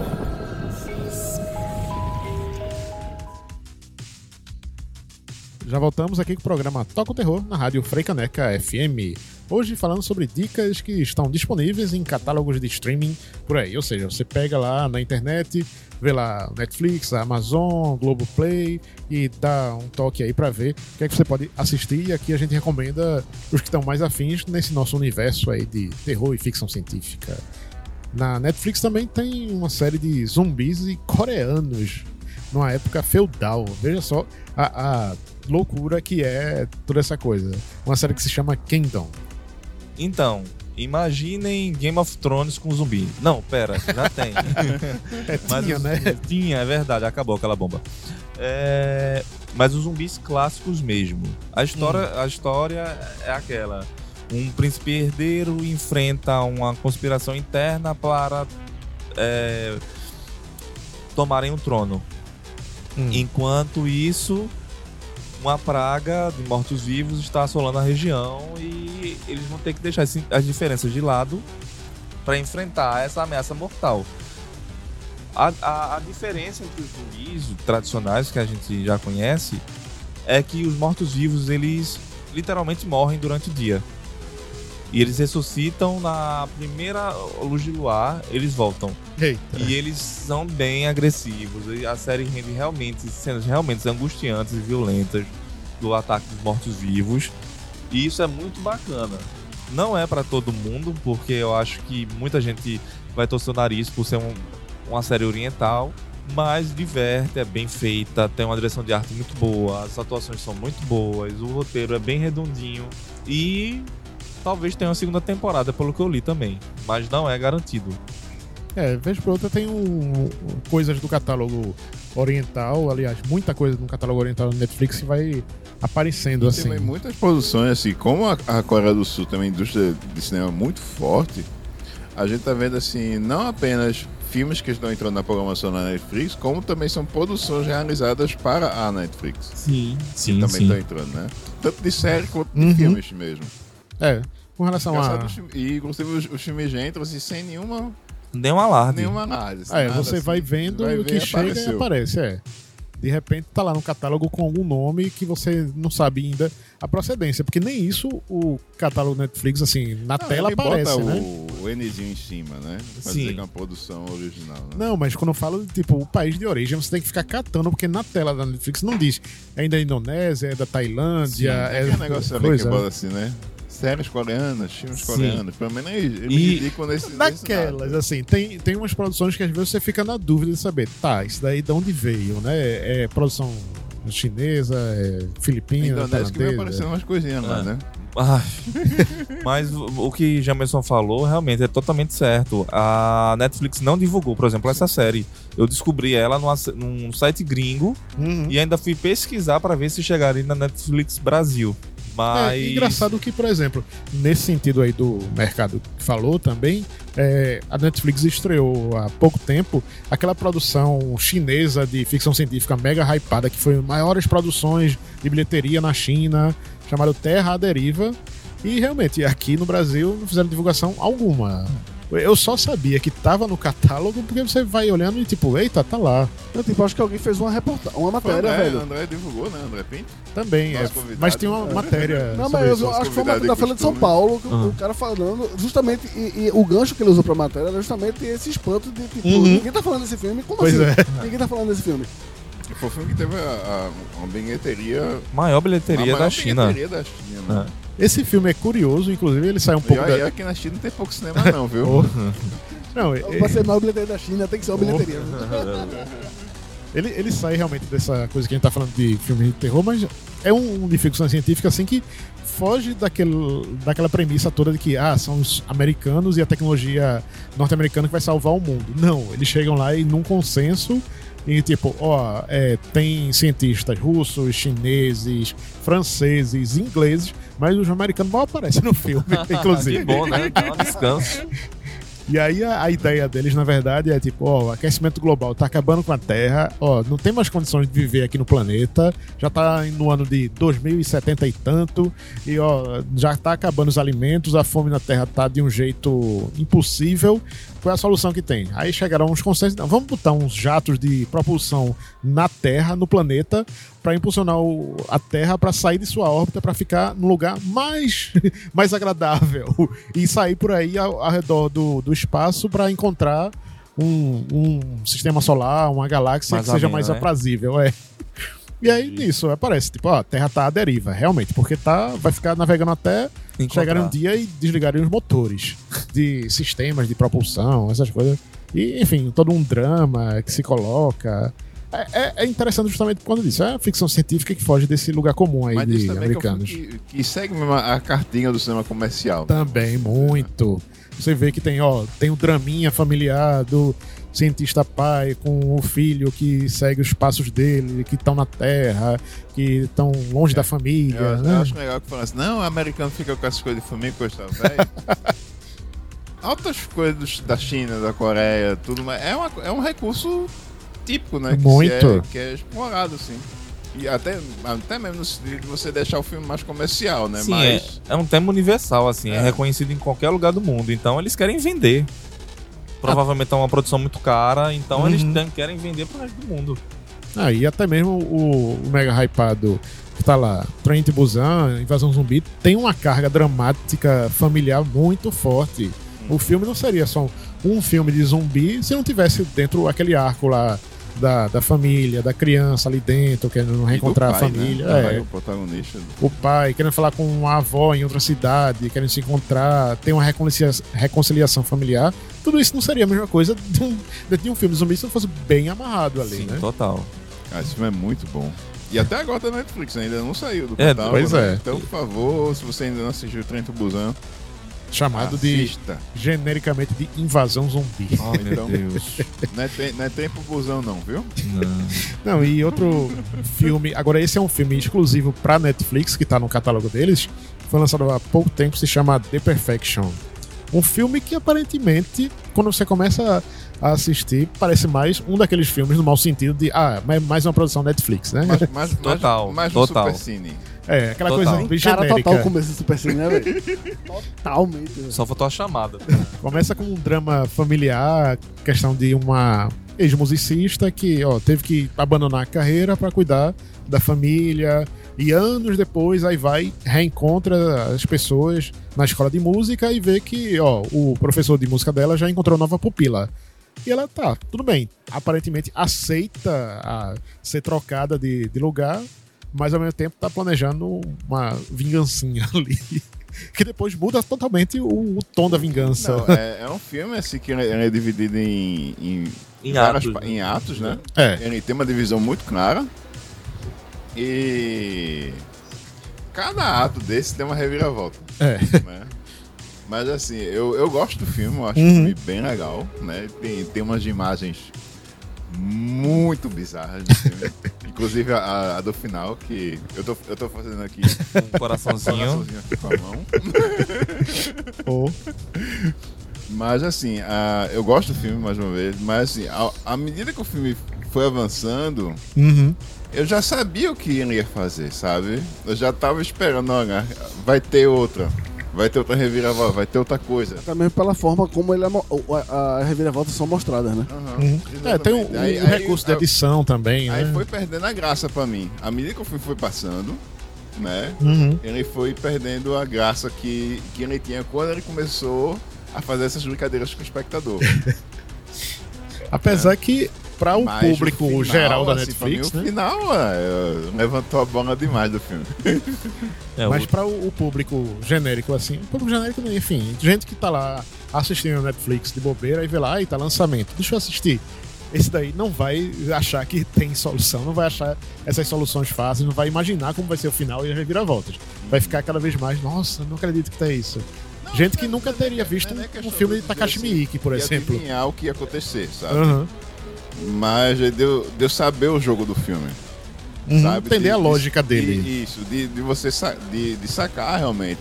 [SPEAKER 2] Já voltamos aqui com o programa Toca o Terror na rádio Freicaneca FM. Hoje falando sobre dicas que estão disponíveis em catálogos de streaming por aí. Ou seja, você pega lá na internet, vê lá Netflix, Amazon, Globoplay e dá um toque aí pra ver o que é que você pode assistir. E aqui a gente recomenda os que estão mais afins nesse nosso universo aí de terror e ficção científica. Na Netflix também tem uma série de zumbis e coreanos numa época feudal. Veja só a, a loucura que é toda essa coisa. Uma série que se chama Kingdom.
[SPEAKER 3] Então, imaginem Game of Thrones com zumbi. Não, pera, já tem.
[SPEAKER 2] É,
[SPEAKER 3] Mas
[SPEAKER 2] tinha,
[SPEAKER 3] os-
[SPEAKER 2] né?
[SPEAKER 3] Tinha, é verdade, acabou aquela bomba. É, Mas os zumbis clássicos mesmo. A história,
[SPEAKER 2] Hum.
[SPEAKER 3] a história é aquela. Um príncipe herdeiro enfrenta uma conspiração interna para é, tomarem o trono.
[SPEAKER 2] Hum.
[SPEAKER 3] Enquanto isso, uma praga de mortos-vivos está assolando a região e eles vão ter que deixar as diferenças de lado para enfrentar essa ameaça mortal. A, a, a diferença entre os zumbis tradicionais que a gente já conhece é que os mortos-vivos eles literalmente morrem durante o dia. E eles ressuscitam na primeira luz de luar, eles voltam.
[SPEAKER 2] Eita.
[SPEAKER 3] E eles são bem agressivos. E a série rende realmente cenas realmente angustiantes e violentas do ataque dos mortos-vivos. E isso é muito bacana. Não é pra todo mundo, porque eu acho que muita gente vai torcer o nariz por ser um- uma série oriental, mas diverte, é bem feita, tem uma direção de arte muito boa, as atuações são muito boas, o roteiro é bem redondinho e talvez tenha uma segunda temporada, pelo que eu li também, mas não é garantido.
[SPEAKER 2] É, vez por outra tem um, coisas do catálogo oriental, aliás, muita coisa no catálogo oriental do Netflix que vai aparecendo
[SPEAKER 4] Tem
[SPEAKER 2] assim.
[SPEAKER 4] também muitas produções, assim, como a, a Coreia do Sul tem uma indústria de cinema muito forte, a gente tá vendo, assim, não apenas filmes que estão entrando na programação na Netflix, como também são produções realizadas para a Netflix.
[SPEAKER 3] Sim,
[SPEAKER 4] Que
[SPEAKER 3] sim,
[SPEAKER 4] também
[SPEAKER 3] sim.
[SPEAKER 4] estão entrando, né? Tanto de série quanto de
[SPEAKER 2] Uhum.
[SPEAKER 4] filmes mesmo.
[SPEAKER 2] É, com relação a.
[SPEAKER 4] E inclusive os, os filmes já entram assim, sem nenhuma,
[SPEAKER 3] um alarde.
[SPEAKER 4] nenhuma análise.
[SPEAKER 2] É,
[SPEAKER 4] nada,
[SPEAKER 2] você
[SPEAKER 4] assim.
[SPEAKER 2] vai vendo
[SPEAKER 4] Vai
[SPEAKER 2] o
[SPEAKER 4] ver,
[SPEAKER 2] que chega e
[SPEAKER 4] apareceu.
[SPEAKER 2] aparece, é. De repente tá lá no catálogo com algum nome que você não sabe ainda a procedência, porque nem isso o catálogo Netflix, assim, na
[SPEAKER 4] Ah,
[SPEAKER 2] tela
[SPEAKER 4] ele
[SPEAKER 2] aparece,
[SPEAKER 4] bota
[SPEAKER 2] né?
[SPEAKER 4] o, o Nzinho em cima, né? Pra
[SPEAKER 3] Sim.
[SPEAKER 4] dizer que é uma produção original, né?
[SPEAKER 2] Não, mas quando eu falo, tipo, o país de origem, você tem que ficar catando, porque na tela da Netflix não diz. É da Indonésia, é da Tailândia,
[SPEAKER 4] é
[SPEAKER 2] é.
[SPEAKER 4] aquele negócio ali que bota assim, né? Séries coreanas, filmes
[SPEAKER 3] Sim.
[SPEAKER 4] coreanos. Pelo menos eles
[SPEAKER 3] E-
[SPEAKER 4] indicam nesse,
[SPEAKER 2] Daquelas, assim, tem, tem umas produções que às vezes você fica na dúvida de saber, tá, isso daí de onde veio, né? É produção chinesa, é filipina,
[SPEAKER 4] Indonésia que vai aparecendo umas coisinhas lá,
[SPEAKER 3] É.
[SPEAKER 4] né?
[SPEAKER 3] Ai. Mas o o que Jamerson falou realmente é totalmente certo. A Netflix não divulgou, por exemplo, essa série. Eu descobri ela numa- num site gringo
[SPEAKER 2] Uhum.
[SPEAKER 3] e ainda fui pesquisar para ver se chegaria na Netflix Brasil. Mas.
[SPEAKER 2] É engraçado que, por exemplo, nesse sentido aí do mercado que falou também, é, a Netflix estreou há pouco tempo aquela produção chinesa de ficção científica mega hypada, que foi uma das maiores produções de bilheteria na China, chamada Terra à Deriva. E realmente, aqui no Brasil não fizeram divulgação alguma. Eu só sabia que tava no catálogo porque você vai olhando e tipo, eita, tá lá.
[SPEAKER 5] Eu tipo, acho que alguém fez uma reportagem, uma matéria,
[SPEAKER 4] né?
[SPEAKER 5] velho.
[SPEAKER 4] André divulgou, né? André Pinto.
[SPEAKER 2] Também, é, mas tem uma matéria.
[SPEAKER 5] Não, mas eu
[SPEAKER 2] isso.
[SPEAKER 5] acho que foi uma da
[SPEAKER 4] de
[SPEAKER 5] Folha de São
[SPEAKER 4] costume.
[SPEAKER 5] Paulo, que o-
[SPEAKER 3] Uhum.
[SPEAKER 5] o cara falando, justamente, e, e o gancho que ele usou pra matéria era justamente esse espanto de, tipo,
[SPEAKER 2] Uhum.
[SPEAKER 5] ninguém tá falando desse filme, como
[SPEAKER 2] Pois
[SPEAKER 5] assim?
[SPEAKER 2] é.
[SPEAKER 5] Ninguém tá falando desse filme.
[SPEAKER 4] Foi o filme que teve a, a- uma bilheteria.
[SPEAKER 3] Maior
[SPEAKER 4] a
[SPEAKER 3] bilheteria
[SPEAKER 4] maior
[SPEAKER 3] da China.
[SPEAKER 4] bilheteria da China, né?
[SPEAKER 2] Esse filme é curioso, inclusive ele sai um
[SPEAKER 4] E
[SPEAKER 2] pouco
[SPEAKER 4] aí,
[SPEAKER 2] da...
[SPEAKER 4] aqui na China não tem pouco cinema, não, viu?
[SPEAKER 2] Não, é-
[SPEAKER 5] Pra ser a maior bilheteria da China, tem que ser uma bilheteria.
[SPEAKER 2] ele, ele sai realmente dessa coisa que a gente tá falando de filme de terror, mas é um de ficção científica assim que foge daquele, daquela premissa toda de que ah, são os americanos e a tecnologia norte-americana que vai salvar o mundo. Não, eles chegam lá e num consenso e tipo, ó, é, tem cientistas russos, chineses, franceses, ingleses, mas os americanos mal aparecem no filme, inclusive.
[SPEAKER 3] Que bom, né? Dá um descanso.
[SPEAKER 2] E aí a, a ideia deles, na verdade, é tipo, ó, o aquecimento global tá acabando com a Terra, ó, não tem mais condições de viver aqui no planeta, já tá no ano de 2070 e tanto, e ó, já tá acabando os alimentos, a fome na Terra tá de um jeito impossível. Qual é a solução que tem? Aí chegaram uns consensos, não, vamos botar uns jatos de propulsão na Terra, no planeta, para impulsionar o- a Terra para sair de sua órbita para ficar num lugar mais mais agradável e sair por aí ao, ao redor do, do espaço para encontrar um, um sistema solar, uma galáxia
[SPEAKER 3] Mais
[SPEAKER 2] que seja mais
[SPEAKER 3] né?
[SPEAKER 2] aprazível, é. E aí nisso aparece, tipo, ó, a Terra tá à deriva, realmente, porque tá, vai ficar navegando até chegarem um dia e desligarem os motores de sistemas de propulsão, essas coisas. E, enfim, todo um drama que se coloca. É, é- é interessante justamente por causa disso. É a ficção científica que foge desse lugar comum aí
[SPEAKER 4] Mas
[SPEAKER 2] de
[SPEAKER 4] é
[SPEAKER 2] americanos.
[SPEAKER 4] que, que segue mesmo a cartinha do cinema comercial.
[SPEAKER 2] Também, muito. Você vê que tem, ó, tem o draminha familiar do cientista pai com o filho que segue os passos dele, que estão na Terra, que estão longe da família.
[SPEAKER 4] Eu,
[SPEAKER 2] né?
[SPEAKER 4] eu acho legal que fala assim, não, o americano fica com essas coisas de família, coisa tal, velho. Altas coisas da China, da Coreia, tudo mais. É, uma, é um recurso típico, né? que se
[SPEAKER 2] Muito.
[SPEAKER 4] é- Que é, explorado, assim. E até, até mesmo no sentido de você deixar o filme mais comercial, né?
[SPEAKER 3] Sim,
[SPEAKER 4] Mas.
[SPEAKER 3] é, é um tema universal, assim, é.
[SPEAKER 4] É.
[SPEAKER 3] reconhecido em qualquer lugar do mundo. Então eles querem vender. Provavelmente é uma produção muito cara, então eles
[SPEAKER 2] Uhum.
[SPEAKER 3] tem- querem vender pro resto do mundo.
[SPEAKER 2] Ah, e até mesmo o, o mega hypado que tá lá, Trent Busan, Invasão Zumbi, tem uma carga dramática familiar muito forte. O filme não seria só um filme de zumbi se não tivesse dentro aquele arco lá da, da família, da criança ali dentro, querendo
[SPEAKER 4] e do
[SPEAKER 2] reencontrar a
[SPEAKER 4] pai,
[SPEAKER 2] família.
[SPEAKER 4] Né?
[SPEAKER 2] É,
[SPEAKER 4] O pai, o protagonista.
[SPEAKER 2] o pai querendo falar com a avó em outra cidade, querendo se encontrar, ter uma reconcilia- reconciliação familiar. Tudo isso não seria a mesma coisa de um, de um filme de zumbi se não fosse bem amarrado ali,
[SPEAKER 3] Sim,
[SPEAKER 2] né?
[SPEAKER 3] total.
[SPEAKER 4] Ah, esse filme é muito bom. E até agora tá na Netflix, ainda não saiu do
[SPEAKER 3] É,
[SPEAKER 4] catálogo,
[SPEAKER 2] pois
[SPEAKER 4] né?
[SPEAKER 2] é.
[SPEAKER 4] Então, por favor, se você ainda não assistiu o Trento Busan,
[SPEAKER 2] Chamado de
[SPEAKER 4] assista.
[SPEAKER 2] genericamente de invasão zumbi.
[SPEAKER 3] Oh, meu
[SPEAKER 4] Então-
[SPEAKER 3] Deus.
[SPEAKER 4] Não é, te- não é tempo busão, não, viu?
[SPEAKER 3] Não.
[SPEAKER 2] Não, e outro filme. Agora, esse é um filme exclusivo pra Netflix, que tá no catálogo deles. Foi lançado há pouco tempo, se chama The Perfection. Um filme que aparentemente, quando você começa a assistir, parece mais um daqueles filmes no mau sentido de, ah, mas mais uma produção Netflix, né?
[SPEAKER 4] Mais, mais,
[SPEAKER 3] Total,
[SPEAKER 4] mais, mais
[SPEAKER 3] total.
[SPEAKER 4] Super Cine.
[SPEAKER 2] É, aquela
[SPEAKER 3] Total.
[SPEAKER 2] coisa bem
[SPEAKER 5] Cara
[SPEAKER 2] genérica.
[SPEAKER 5] total começo do Super Cine, né, velho? Totalmente. velho.
[SPEAKER 3] Só faltou a chamada.
[SPEAKER 2] Começa com um drama familiar, questão de uma ex-musicista que ó, teve que abandonar a carreira para cuidar da família. E anos depois, aí vai, reencontra as pessoas na escola de música e vê que ó, o professor de música dela já encontrou nova pupila. E ela tá, tudo bem. Aparentemente aceita a ser trocada de, de lugar, mas ao mesmo tempo tá planejando uma vingancinha ali. Que depois muda totalmente o, o tom da vingança.
[SPEAKER 4] Não, é, é um filme assim que ele é dividido em, em,
[SPEAKER 3] Em
[SPEAKER 4] várias
[SPEAKER 3] atos,
[SPEAKER 4] pa-
[SPEAKER 3] né?
[SPEAKER 4] em atos, né?
[SPEAKER 2] É.
[SPEAKER 4] Ele tem uma divisão muito clara. E cada ato desse tem uma reviravolta.
[SPEAKER 2] É.
[SPEAKER 4] né? Mas assim, eu, eu gosto do filme, eu acho
[SPEAKER 2] Uhum.
[SPEAKER 4] o filme bem legal, né? Tem, tem umas imagens muito bizarras no filme. Inclusive a, a do final, que eu tô, eu tô fazendo aqui
[SPEAKER 3] Um coraçãozinho.
[SPEAKER 4] coraçãozinho aqui com a mão.
[SPEAKER 2] Ou-
[SPEAKER 4] Mas assim, a- eu gosto do filme mais uma vez, mas assim, a- à medida que o filme foi avançando,
[SPEAKER 2] Uhum.
[SPEAKER 4] eu já sabia o que ele ia fazer, sabe? Eu já tava esperando, olha, vai ter outra. Vai ter outra reviravolta, vai ter outra coisa.
[SPEAKER 5] Até mesmo pela forma como ele é a, a reviravoltas são mostradas, né?
[SPEAKER 2] Uhum. É, tem o,
[SPEAKER 4] exatamente.
[SPEAKER 2] o
[SPEAKER 4] Aí- aí-
[SPEAKER 2] recurso
[SPEAKER 4] aí-
[SPEAKER 2] edição também,
[SPEAKER 4] Aí
[SPEAKER 2] né?
[SPEAKER 4] foi perdendo a graça pra mim. À medida que o filme foi passando, né?
[SPEAKER 2] Uhum.
[SPEAKER 4] Ele foi perdendo a graça que, que ele tinha quando ele começou a fazer essas brincadeiras com o espectador.
[SPEAKER 2] Apesar que, para o
[SPEAKER 4] Mas
[SPEAKER 2] público
[SPEAKER 4] final,
[SPEAKER 2] geral da
[SPEAKER 4] assim,
[SPEAKER 2] Netflix,
[SPEAKER 4] mim,
[SPEAKER 2] né?
[SPEAKER 4] O final é, levantou a bola demais do filme.
[SPEAKER 3] É,
[SPEAKER 2] Mas
[SPEAKER 3] o-
[SPEAKER 2] para o, o público genérico, assim, o público genérico, enfim, gente que tá lá assistindo a Netflix de bobeira e vê lá, e tá lançamento, deixa eu assistir. Esse daí não vai achar que tem solução, não vai achar essas soluções fáceis, não vai imaginar como vai ser o final e as reviravoltas. Vai ficar cada vez mais, nossa, não acredito que tá isso. Gente que nunca teria visto
[SPEAKER 4] Não é
[SPEAKER 2] um filme de Takashi Miike, por exemplo.
[SPEAKER 4] adivinhar o que ia acontecer, sabe?
[SPEAKER 2] Aham.
[SPEAKER 4] Mas é deu, deu saber o jogo do filme.
[SPEAKER 2] Uhum,
[SPEAKER 4] sabe?
[SPEAKER 2] Entender
[SPEAKER 4] De-
[SPEAKER 2] a
[SPEAKER 4] de-
[SPEAKER 2] lógica dele.
[SPEAKER 4] de- isso, de, de você sa- de, de sacar realmente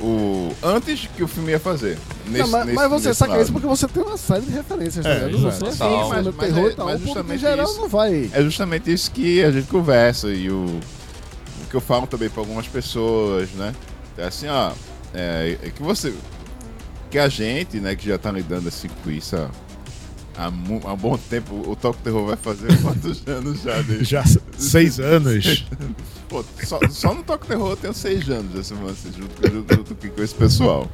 [SPEAKER 4] o antes que o filme ia fazer.
[SPEAKER 5] Não,
[SPEAKER 4] Nesse-
[SPEAKER 5] mas,
[SPEAKER 4] nesse-
[SPEAKER 5] mas você
[SPEAKER 4] nesse
[SPEAKER 5] saca
[SPEAKER 4] lado.
[SPEAKER 5] isso porque você tem uma série de referências,
[SPEAKER 2] É,
[SPEAKER 5] tá ligado?
[SPEAKER 2] exato.
[SPEAKER 5] Você
[SPEAKER 3] Total.
[SPEAKER 5] assiste
[SPEAKER 4] Mas-
[SPEAKER 5] no
[SPEAKER 4] mas
[SPEAKER 5] terror
[SPEAKER 4] é-
[SPEAKER 5] tal,
[SPEAKER 4] mas justamente
[SPEAKER 5] geral
[SPEAKER 4] isso.
[SPEAKER 5] não vai.
[SPEAKER 4] É justamente isso que a gente conversa e o, o que eu falo também para algumas pessoas, né? É assim, ó, é, é que você, que a gente, né, que já tá lidando assim com isso há, há, há um bom tempo, o Toque Terror vai fazer quantos anos já? Desde,
[SPEAKER 2] Já seis anos.
[SPEAKER 4] Pô, só, só no Toque Terror eu tenho seis anos, assim, assim, junto, junto, junto com- com esse pessoal.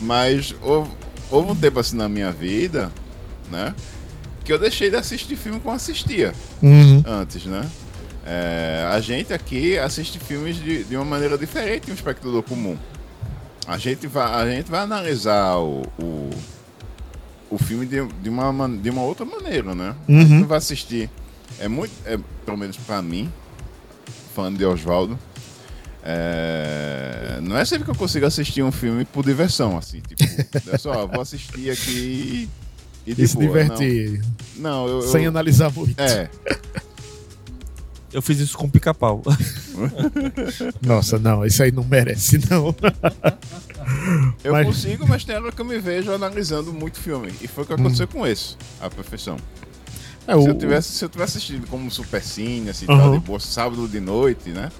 [SPEAKER 4] Mas houve, houve um tempo assim na minha vida, né? Que eu deixei de assistir filme como assistia
[SPEAKER 2] Uhum.
[SPEAKER 4] antes, né? É, a gente aqui assiste filmes de, de uma maneira diferente de um espectador comum. A gente vai, a gente vai analisar o, o, o filme de, de, uma, de uma outra maneira, né?
[SPEAKER 2] Uhum.
[SPEAKER 4] não vai assistir. É muito, é, pelo menos pra mim, falando de Oswaldo, é, não é sempre que eu consigo assistir um filme por diversão, assim, tipo, é só, vou assistir aqui e
[SPEAKER 2] E se
[SPEAKER 4] boa,
[SPEAKER 2] divertir
[SPEAKER 4] Não, não eu, eu-
[SPEAKER 2] sem analisar muito.
[SPEAKER 4] É,
[SPEAKER 3] Eu fiz isso com pica-pau.
[SPEAKER 2] Nossa, não, isso aí não merece, não.
[SPEAKER 4] Eu
[SPEAKER 2] Mas-
[SPEAKER 4] consigo, mas tem hora que eu me vejo analisando muito filme. E foi o que aconteceu com esse, A Perfeição.
[SPEAKER 2] É,
[SPEAKER 4] Se
[SPEAKER 2] o-
[SPEAKER 4] eu tivesse, se eu tivesse assistido como super cine, assim,
[SPEAKER 2] Aham.
[SPEAKER 4] tal, de boa, sábado de noite, né?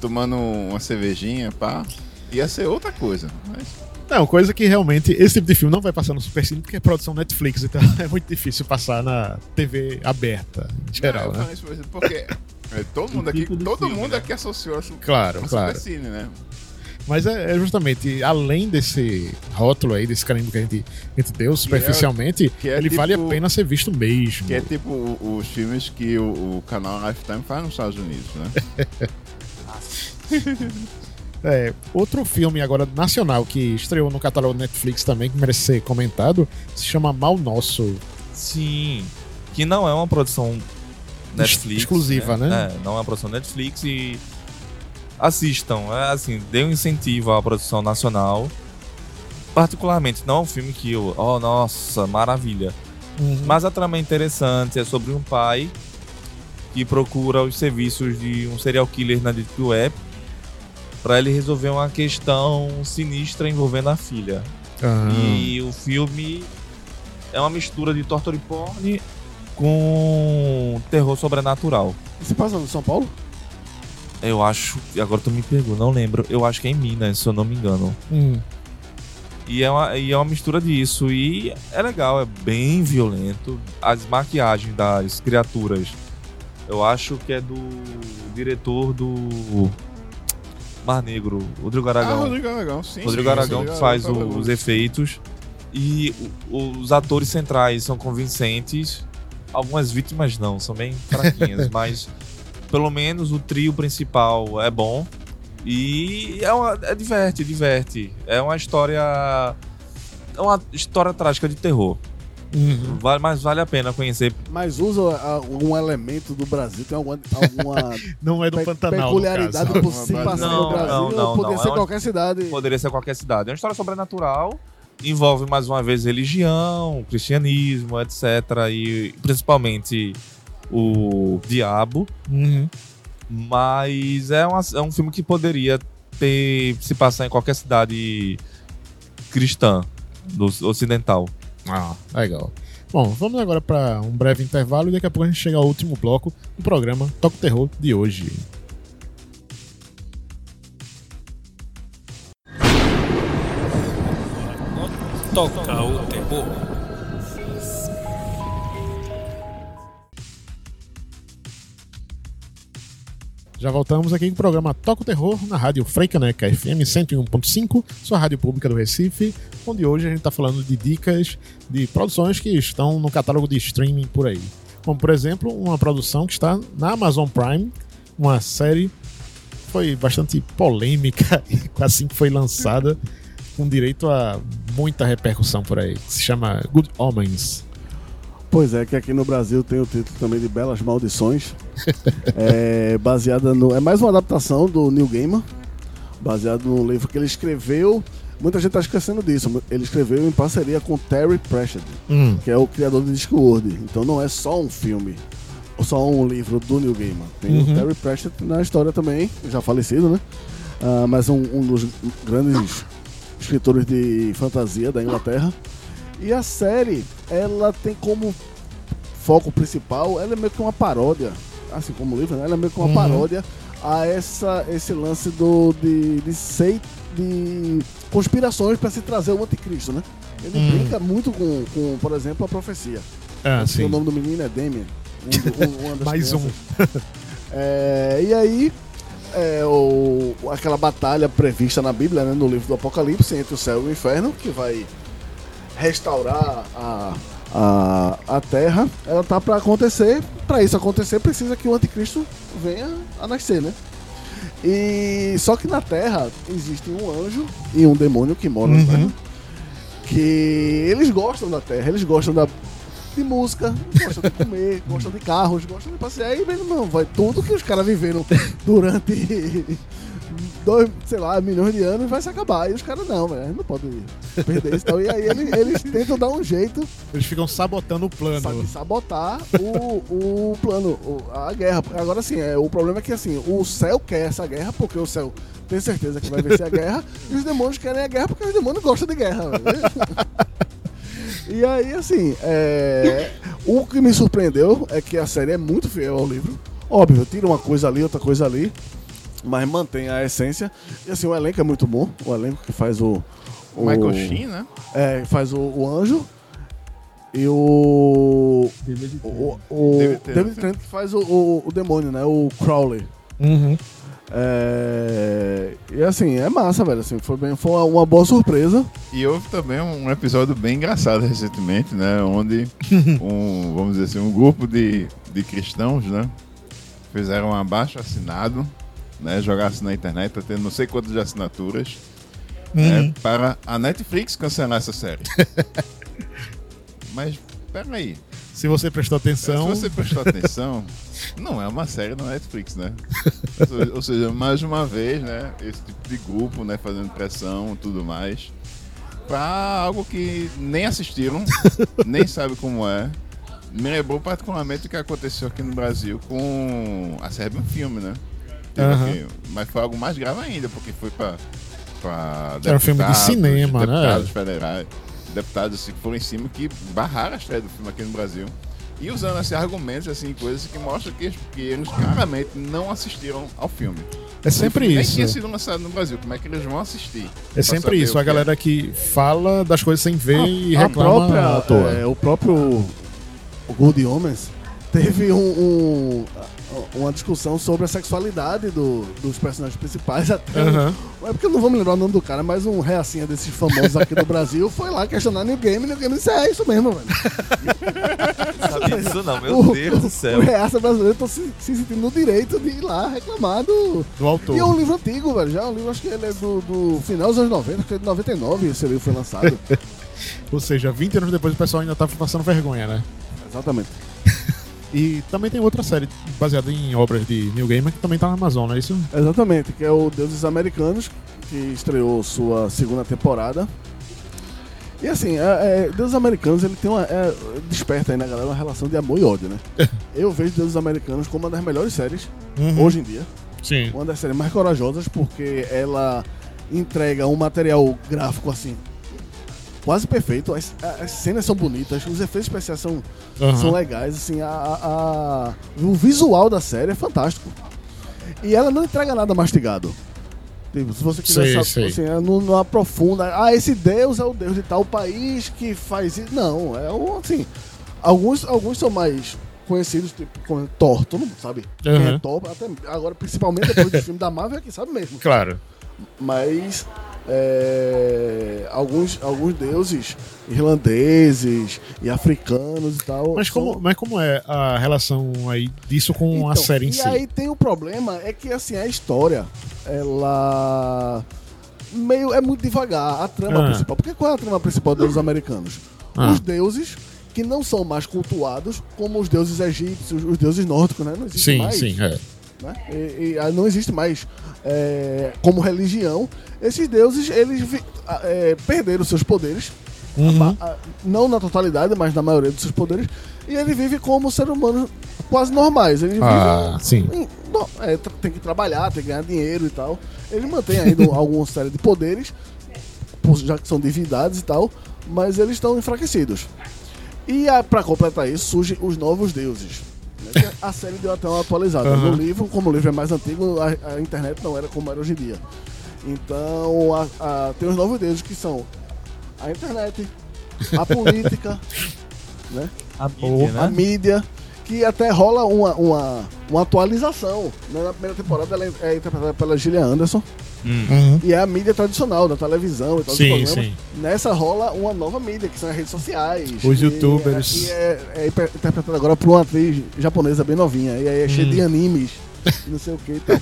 [SPEAKER 4] Tomando uma cervejinha, pá, ia ser outra coisa. Mas
[SPEAKER 2] Não, coisa que realmente esse tipo de filme não vai passar no Supercine porque é produção Netflix, então é muito difícil passar na TV aberta, em geral,
[SPEAKER 4] não, eu
[SPEAKER 2] né?
[SPEAKER 4] falei isso por exemplo, porque é, todo mundo aqui,
[SPEAKER 3] tipo
[SPEAKER 4] todo
[SPEAKER 3] filme,
[SPEAKER 4] mundo
[SPEAKER 3] né?
[SPEAKER 4] aqui associou a su-
[SPEAKER 2] Claro,
[SPEAKER 4] a
[SPEAKER 2] claro.
[SPEAKER 4] supercine, né?
[SPEAKER 2] Mas é, é justamente, além desse rótulo aí, desse carimbo que a gente, a gente deu superficialmente,
[SPEAKER 4] que é
[SPEAKER 2] ele
[SPEAKER 4] tipo-
[SPEAKER 2] vale a pena ser visto mesmo.
[SPEAKER 4] Que é tipo os filmes que o, o canal Lifetime faz nos Estados Unidos, né?
[SPEAKER 2] É, outro filme agora nacional que estreou no catálogo Netflix também, que merece ser comentado, se chama Mal Nosso.
[SPEAKER 3] Sim. Que não é uma produção Netflix.
[SPEAKER 2] exclusiva, né?
[SPEAKER 3] É, não é uma produção Netflix e assistam. É assim, dê um incentivo à produção nacional. Particularmente, não é um filme que eu. Oh, nossa, maravilha. Mas a trama é interessante, é sobre um pai que procura os serviços de um serial killer na Deep Web para ele resolver uma questão sinistra envolvendo a filha.
[SPEAKER 2] Ah,
[SPEAKER 3] E o filme é uma mistura de torture porn com terror sobrenatural.
[SPEAKER 5] E se passa no São Paulo?
[SPEAKER 3] Eu acho, agora tu me pegou, não lembro. Eu acho que é em Minas, se eu não me engano.
[SPEAKER 2] hum.
[SPEAKER 3] E é uma, e é uma mistura disso. E é legal, é bem violento. As maquiagens das criaturas, eu acho que é do diretor do Mar Negro, Rodrigo
[SPEAKER 4] Ah,
[SPEAKER 3] Aragão.
[SPEAKER 4] Rodrigo Aragão, sim.
[SPEAKER 3] Rodrigo
[SPEAKER 4] sim,
[SPEAKER 3] Aragão
[SPEAKER 4] Rodrigo
[SPEAKER 3] que faz
[SPEAKER 4] Aragão
[SPEAKER 3] o-
[SPEAKER 4] tá
[SPEAKER 3] os
[SPEAKER 4] bom.
[SPEAKER 3] efeitos. E os atores centrais são convincentes. Algumas vítimas não, são bem fraquinhas, mas pelo menos o trio principal é bom. E é, uma, é diverte, diverte. É uma história. É uma história trágica de terror.
[SPEAKER 2] Uhum.
[SPEAKER 3] Vale, mas vale a pena conhecer.
[SPEAKER 5] Mas usa ah, algum elemento do Brasil? Tem alguma, alguma
[SPEAKER 2] Não é do
[SPEAKER 5] pe-
[SPEAKER 2] Pantanal,
[SPEAKER 5] peculiaridade
[SPEAKER 2] no
[SPEAKER 5] por se passar
[SPEAKER 3] não,
[SPEAKER 5] no Brasil?
[SPEAKER 3] não, não,
[SPEAKER 5] ou poderia
[SPEAKER 3] não,
[SPEAKER 5] ser
[SPEAKER 3] é
[SPEAKER 5] qualquer cidade?
[SPEAKER 3] Poderia ser qualquer cidade. É uma história sobrenatural. Envolve mais uma vez religião, cristianismo, etc. E principalmente o diabo.
[SPEAKER 2] Uhum.
[SPEAKER 3] Mas é, uma- é um filme que poderia ter se passar em qualquer cidade cristã do ocidental.
[SPEAKER 2] Ah, legal. Bom, vamos agora para um breve intervalo e daqui a pouco a gente chega ao último bloco do programa Toque Terror de hoje.
[SPEAKER 1] Toca o terror.
[SPEAKER 2] Já voltamos aqui com o programa Toca o Terror na rádio Freicaneca FM 101.5, sua rádio pública do Recife, onde hoje a gente está falando de dicas de produções que estão no catálogo de streaming por aí. Como, por exemplo, uma produção que está na Amazon Prime, uma série que foi bastante polêmica assim que foi lançada, com direito a muita repercussão por aí, que se chama Good Omens.
[SPEAKER 5] Pois é, que aqui no Brasil tem o título também de Belas Maldições. é baseada no. É mais uma adaptação do Neil Gaiman, baseado no livro que ele escreveu. Muita gente está esquecendo disso. Ele escreveu em parceria com Terry Pratchett,
[SPEAKER 2] Hum,
[SPEAKER 5] que é o criador do Discworld. Então não é só um filme, ou só um livro do Neil Gaiman. Tem
[SPEAKER 2] Uhum.
[SPEAKER 5] o Terry Pratchett na história também, já falecido, né? Ah, mas um, um dos grandes escritores de fantasia da Inglaterra. E a série, ela tem como foco principal, ela é meio que uma paródia, assim como o livro, né? Ela é meio que uma
[SPEAKER 2] Uhum.
[SPEAKER 5] paródia a essa, esse lance do, de, de, sei, de conspirações para se trazer o anticristo, né? Ele
[SPEAKER 2] Hum.
[SPEAKER 5] brinca muito com, com, por exemplo, a profecia.
[SPEAKER 2] ah,
[SPEAKER 5] Acho
[SPEAKER 2] sim.
[SPEAKER 5] O nome do menino é Damien. Um, um- das
[SPEAKER 2] Mais um.
[SPEAKER 5] É, e aí, é, o, aquela batalha prevista na Bíblia, né, no livro do Apocalipse, entre o céu e o inferno, que vai restaurar a, a, a terra, ela tá para acontecer. Para isso acontecer, precisa que o anticristo venha a nascer, né? E só que na Terra existe um anjo e um demônio que moram
[SPEAKER 2] Uhum.
[SPEAKER 5] na Terra, que eles gostam da Terra, eles gostam da de música, gostam de comer, gostam de carros, gostam de passear. E, meu não, vai tudo que os caras viveram durante dois, sei lá, milhões de anos vai se acabar. E os caras não, velho, não pode perder isso. Então, e aí eles, eles tentam dar um jeito
[SPEAKER 2] Eles ficam sabotando o plano.
[SPEAKER 5] sabe, sabotar o, o plano, a guerra. Agora sim, é, o problema é que assim, o céu quer essa guerra porque o céu tem certeza que vai vencer a guerra e os demônios querem a guerra porque os demônios gostam de guerra. E aí, assim, é, O que me surpreendeu é que a série é muito fiel ao livro. Óbvio, tira uma coisa ali, outra coisa ali, mas mantém a essência. E assim, o elenco é muito bom. O elenco que faz o. o
[SPEAKER 4] Michael Sheen, né?
[SPEAKER 5] É, faz o, o anjo. E o. O, o
[SPEAKER 4] David.
[SPEAKER 5] David Tennant que faz o, o, o demônio, né? O Crowley.
[SPEAKER 2] Uhum.
[SPEAKER 5] É, e assim, é massa, velho. Assim, foi, bem, foi uma, uma boa surpresa.
[SPEAKER 4] E houve também um episódio bem engraçado recentemente, né? Onde um, vamos dizer assim, um grupo de, de cristãos, né? Fizeram um abaixo assinado, né? Jogasse na internet, tá tendo não sei quantas de assinaturas, né? Para a Netflix cancelar essa série. Mas, peraí.
[SPEAKER 2] Se você prestou atenção.
[SPEAKER 4] Se você prestou atenção, não é uma série da Netflix, né? Ou seja, mais uma vez, né? Esse tipo de grupo, né? Fazendo pressão e tudo mais. Pra algo que nem assistiram, nem sabe como é. Me lembrou particularmente o que aconteceu aqui no Brasil com a Serbian Filme, né? Teve
[SPEAKER 2] Aham.
[SPEAKER 4] aqui- mas foi algo mais grave ainda, porque foi pra. pra
[SPEAKER 2] Era um filme de
[SPEAKER 4] deputados,
[SPEAKER 2] cinema, né?
[SPEAKER 4] deputados federais, deputados assim, que foram em cima que barraram a estreia do filme aqui no Brasil. E usando assim, argumentos, assim, coisas que mostram que, que eles claramente não assistiram ao filme.
[SPEAKER 2] É sempre isso.
[SPEAKER 4] Nem tinha sido lançado no Brasil, como é que eles vão assistir?
[SPEAKER 2] É sempre isso. A
[SPEAKER 4] que é.
[SPEAKER 2] galera que fala das coisas sem ver e
[SPEAKER 5] a
[SPEAKER 2] reclama
[SPEAKER 5] própria,
[SPEAKER 2] à toa.
[SPEAKER 5] é, o próprio Good Omens teve um, um- uma discussão sobre a sexualidade do- dos personagens principais. Até um-
[SPEAKER 2] Aham.
[SPEAKER 5] É porque eu não vou me lembrar o nome do cara, mas um reacinha desses famosos aqui do Brasil foi lá questionar New Game e New Game disse: É isso mesmo, velho.
[SPEAKER 3] Sabia disso não, meu
[SPEAKER 5] o,
[SPEAKER 3] Deus do
[SPEAKER 5] O
[SPEAKER 3] céu.
[SPEAKER 5] reaça brasileiro tá se, se sentindo no direito de ir lá reclamar do.
[SPEAKER 2] Do autor.
[SPEAKER 5] E é um livro antigo, velho. Já é um livro, acho que ele é do, do final dos anos 90, acho que é de 99 esse livro foi lançado.
[SPEAKER 2] Ou seja, 20 anos depois o pessoal ainda tá passando vergonha, né?
[SPEAKER 5] Exatamente.
[SPEAKER 2] E também tem outra série baseada em obras de Neil Gaiman que também tá na Amazon, não é isso?
[SPEAKER 5] Exatamente, que é o Deuses Americanos, que estreou sua segunda temporada. E assim, é, é, Deuses Americanos, ele tem uma. é, desperta aí na galera uma relação de amor e ódio, né? Eu vejo Deuses Americanos como uma das melhores séries
[SPEAKER 2] Uhum.
[SPEAKER 5] hoje em dia.
[SPEAKER 2] Sim.
[SPEAKER 5] Uma das séries mais corajosas, porque ela entrega um material gráfico assim. Quase perfeito, as, as cenas são bonitas, os efeitos especiais são,
[SPEAKER 2] Aham.
[SPEAKER 5] são legais, assim, a, a- a- o visual da série é fantástico. E ela não entrega nada mastigado. Tipo, se você quiser
[SPEAKER 2] Sei,
[SPEAKER 5] saber,
[SPEAKER 2] sei.
[SPEAKER 5] assim, não, não aprofunda. Ah, esse deus é o deus de tal país que faz isso. Não, é um, assim. Alguns, alguns são mais conhecidos, tipo, como Thor, todo mundo sabe. Quem é. Thor, até agora, principalmente depois do filme da Marvel, é quem sabe mesmo.
[SPEAKER 2] Claro.
[SPEAKER 5] Mas é, alguns, alguns deuses irlandeses e africanos e tal.
[SPEAKER 2] Mas
[SPEAKER 5] são-
[SPEAKER 2] como, mas como é a relação aí disso com a
[SPEAKER 5] Então,
[SPEAKER 2] série em
[SPEAKER 5] e
[SPEAKER 2] si?
[SPEAKER 5] aí tem o problema, é que assim, a história, ela meio é muito devagar, a trama
[SPEAKER 2] Ah.
[SPEAKER 5] principal. Porque qual é a trama principal dos americanos?
[SPEAKER 2] Ah.
[SPEAKER 5] Os deuses que não são mais cultuados como os deuses egípcios, os deuses nórdicos, né? Não existe
[SPEAKER 2] Sim,
[SPEAKER 5] mais,
[SPEAKER 2] sim, é.
[SPEAKER 5] Né? E, e, ah, não existe mais é, como religião. Esses deuses, eles ah, é, perderam seus poderes,
[SPEAKER 2] Uhum.
[SPEAKER 5] ah, não na totalidade, mas na maioria dos seus poderes, e ele vive como ser humano quase normais. Ele
[SPEAKER 2] Ah,
[SPEAKER 5] vive
[SPEAKER 2] sim.
[SPEAKER 5] não, é, tem que trabalhar, tem que ganhar dinheiro e tal. Ele mantém ainda alguma série de poderes, já que são divindades e tal, mas eles estão enfraquecidos. E a, pra completar isso, surgem os novos deuses. Que A série deu até uma atualizada.
[SPEAKER 2] Aham.
[SPEAKER 5] No livro, como o livro é mais antigo, a, a internet não era como era hoje em dia. Então, a- a- tem os novos deuses que são a internet, a política, né?
[SPEAKER 3] A mídia,
[SPEAKER 5] a
[SPEAKER 3] né?
[SPEAKER 5] mídia, que até rola uma, uma, uma atualização. né? Na primeira temporada ela é interpretada pela Gillian Anderson.
[SPEAKER 2] Uhum.
[SPEAKER 5] e é a mídia tradicional, da televisão e tal,
[SPEAKER 2] Sim,
[SPEAKER 5] programas.
[SPEAKER 2] sim.
[SPEAKER 5] Nessa rola uma nova mídia, que são as redes sociais.
[SPEAKER 2] Os
[SPEAKER 5] E-
[SPEAKER 2] youtubers.
[SPEAKER 5] E é, é hiper- interpretada agora por uma atriz japonesa bem novinha. E aí é cheio
[SPEAKER 2] Hum.
[SPEAKER 5] de animes, e não sei o que e tal.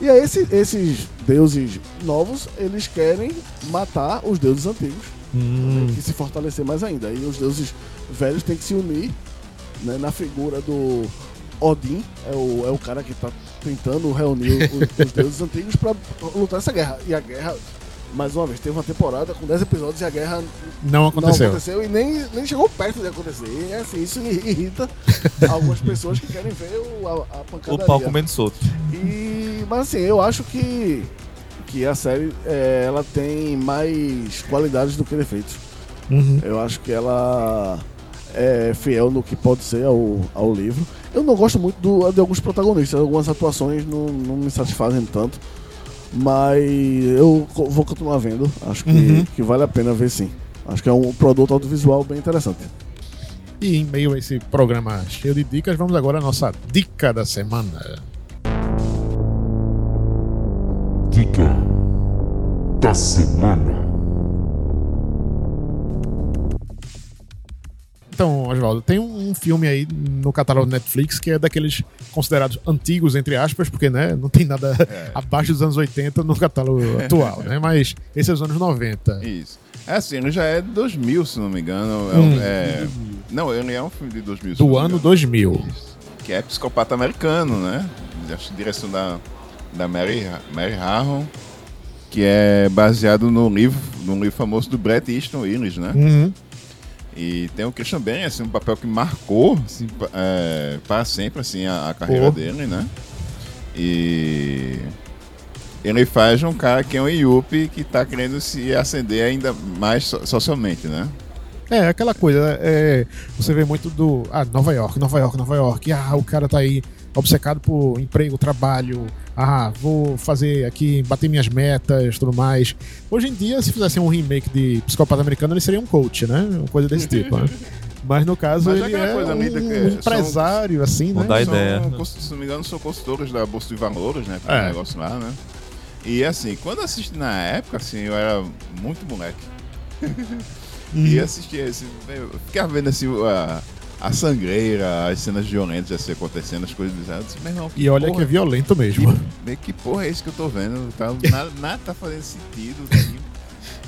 [SPEAKER 5] E aí esse- esses deuses novos, eles querem matar os deuses antigos
[SPEAKER 2] Hum.
[SPEAKER 5] que se fortalecer mais ainda. E os deuses velhos têm que se unir né, na figura do Odin, é o, é o cara que está tentando reunir os, os deuses antigos para lutar essa guerra. E a guerra, mais uma vez, teve uma temporada com 10 episódios e a guerra
[SPEAKER 2] Não aconteceu.
[SPEAKER 5] não aconteceu e nem, nem chegou perto de acontecer. E assim, isso irrita algumas pessoas que querem ver o, a, a
[SPEAKER 3] O pau comendo solto.
[SPEAKER 5] E, mas assim, eu acho que, que a série é, ela tem mais qualidades do que defeitos.
[SPEAKER 2] Uhum.
[SPEAKER 5] Eu acho que ela é fiel no que pode ser ao, ao livro. Eu não gosto muito do- de alguns protagonistas, algumas atuações não, não me satisfazem tanto. Mas eu vou continuar vendo. Acho que,
[SPEAKER 2] Uhum.
[SPEAKER 5] que vale a pena ver sim. Acho que é um produto audiovisual bem interessante.
[SPEAKER 2] E em meio a esse programa cheio de dicas, vamos agora à nossa dica da semana.
[SPEAKER 6] Dica da semana.
[SPEAKER 2] Então, Oswaldo, tem um um filme aí no catálogo Netflix que é daqueles considerados antigos, entre aspas, porque né, não tem nada abaixo dos anos 80 no catálogo atual, né? Mas esse é dos anos 90.
[SPEAKER 4] Isso. É assim, ele já é de 2000, se não me engano. É, um-
[SPEAKER 2] Hum.
[SPEAKER 4] é- não, ele é um filme de 2000. se
[SPEAKER 2] Do ano
[SPEAKER 4] engano.
[SPEAKER 2] 2000.
[SPEAKER 4] Isso. Que é Psicopata Americano, né? Acho que direção da, da Mary, Mary Harron. Que é baseado no livro, no livro famoso do Bret Easton Ellis, né?
[SPEAKER 2] Uhum.
[SPEAKER 4] E tem o Christian Bale, assim, um papel que marcou assim, é, para sempre assim, a, a carreira dele, né? E ele faz um cara que é um Yuppie que tá querendo se ascender ainda mais so- socialmente, né?
[SPEAKER 2] É, aquela coisa, é, você vê muito do. Ah, Nova York, Nova York, Nova York. Ah, o cara tá aí obcecado por emprego, trabalho. Ah, vou fazer aqui, bater minhas metas tudo mais. Hoje em dia, se fizessem um remake de Psicopata Americano, ele seria um coach, né? Uma coisa desse tipo, né? Mas no caso,
[SPEAKER 4] Mas é
[SPEAKER 2] ele é
[SPEAKER 4] coisa,
[SPEAKER 2] um, um
[SPEAKER 4] são-
[SPEAKER 2] empresário, assim, né?
[SPEAKER 4] São
[SPEAKER 3] ideia.
[SPEAKER 4] cons- Se não me engano, são consultores da Bolsa de Valores, né?
[SPEAKER 2] É.
[SPEAKER 4] É. negócio lá, né? E assim, quando assisti na época, assim, eu era muito moleque. E assistia esse. Eu ficava vendo assim a, a sangreira, as cenas violentas assim, acontecendo, as coisas meu irmão,
[SPEAKER 2] E olha que é
[SPEAKER 4] porra,
[SPEAKER 2] violento mesmo.
[SPEAKER 4] que, que porra é isso que eu tô vendo? Tá, nada, nada tá fazendo sentido. Assim.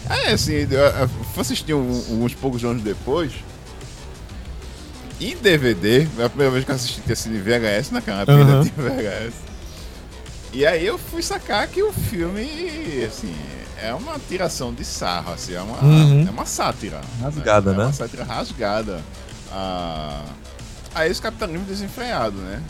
[SPEAKER 4] É assim, eu, assistir um- uns poucos anos depois. Em DVD, foi a primeira vez que eu assisti tinha sido em VHS, naquela época
[SPEAKER 2] Aham.
[SPEAKER 4] ainda tinha VHS. E aí eu fui sacar que o filme, assim, é uma tiração de sarro, assim, é uma,
[SPEAKER 2] Uhum.
[SPEAKER 4] é uma sátira.
[SPEAKER 3] Rasgada,
[SPEAKER 4] é,
[SPEAKER 3] né?
[SPEAKER 4] É uma sátira rasgada. A, a esse capitalismo desenfreado, né?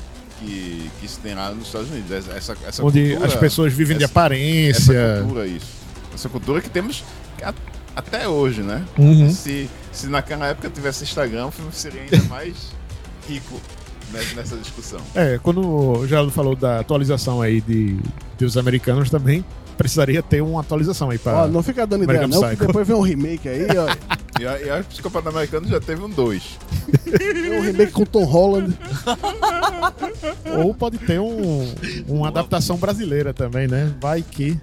[SPEAKER 4] Que, que se tem lá nos Estados Unidos. Essa, essa,
[SPEAKER 2] Onde
[SPEAKER 4] cultura-
[SPEAKER 2] as pessoas vivem de
[SPEAKER 4] essa-
[SPEAKER 2] aparência.
[SPEAKER 4] essa cultura, isso. Essa cultura que temos a- até hoje, né?
[SPEAKER 2] Uhum.
[SPEAKER 4] Se, se naquela época tivesse Instagram, o filme seria ainda mais rico nessa discussão.
[SPEAKER 2] É, quando o Geraldo falou da atualização aí de, dos americanos também, precisaria ter uma atualização aí para
[SPEAKER 5] Ó, não fica dando ideia
[SPEAKER 2] American
[SPEAKER 5] não, que
[SPEAKER 2] Psycho.
[SPEAKER 5] depois vem um remake aí, ó.
[SPEAKER 4] E a, e a Psicopata Americano já teve um dois.
[SPEAKER 5] Vem um remake com Tom Holland.
[SPEAKER 2] Ou pode ter um, uma adaptação brasileira também, né? Vai que.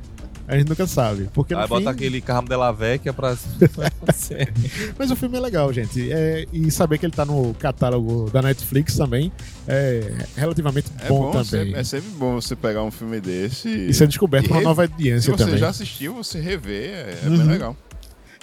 [SPEAKER 2] A gente nunca sabe. Porque no
[SPEAKER 3] Aí
[SPEAKER 2] fim,
[SPEAKER 3] bota aquele Carmo de la Vecchia pra.
[SPEAKER 2] Mas o filme é legal, gente. É, e saber que ele tá no catálogo da Netflix também é relativamente
[SPEAKER 4] É
[SPEAKER 2] bom,
[SPEAKER 4] bom,
[SPEAKER 2] também.
[SPEAKER 4] sempre, é sempre bom você pegar um filme desse
[SPEAKER 2] E ser descoberto
[SPEAKER 4] e
[SPEAKER 2] por uma
[SPEAKER 4] re-
[SPEAKER 2] nova
[SPEAKER 4] Se
[SPEAKER 2] audiência
[SPEAKER 4] você
[SPEAKER 2] também.
[SPEAKER 4] já assistiu, você rever, é, é
[SPEAKER 2] Uhum.
[SPEAKER 4] bem legal.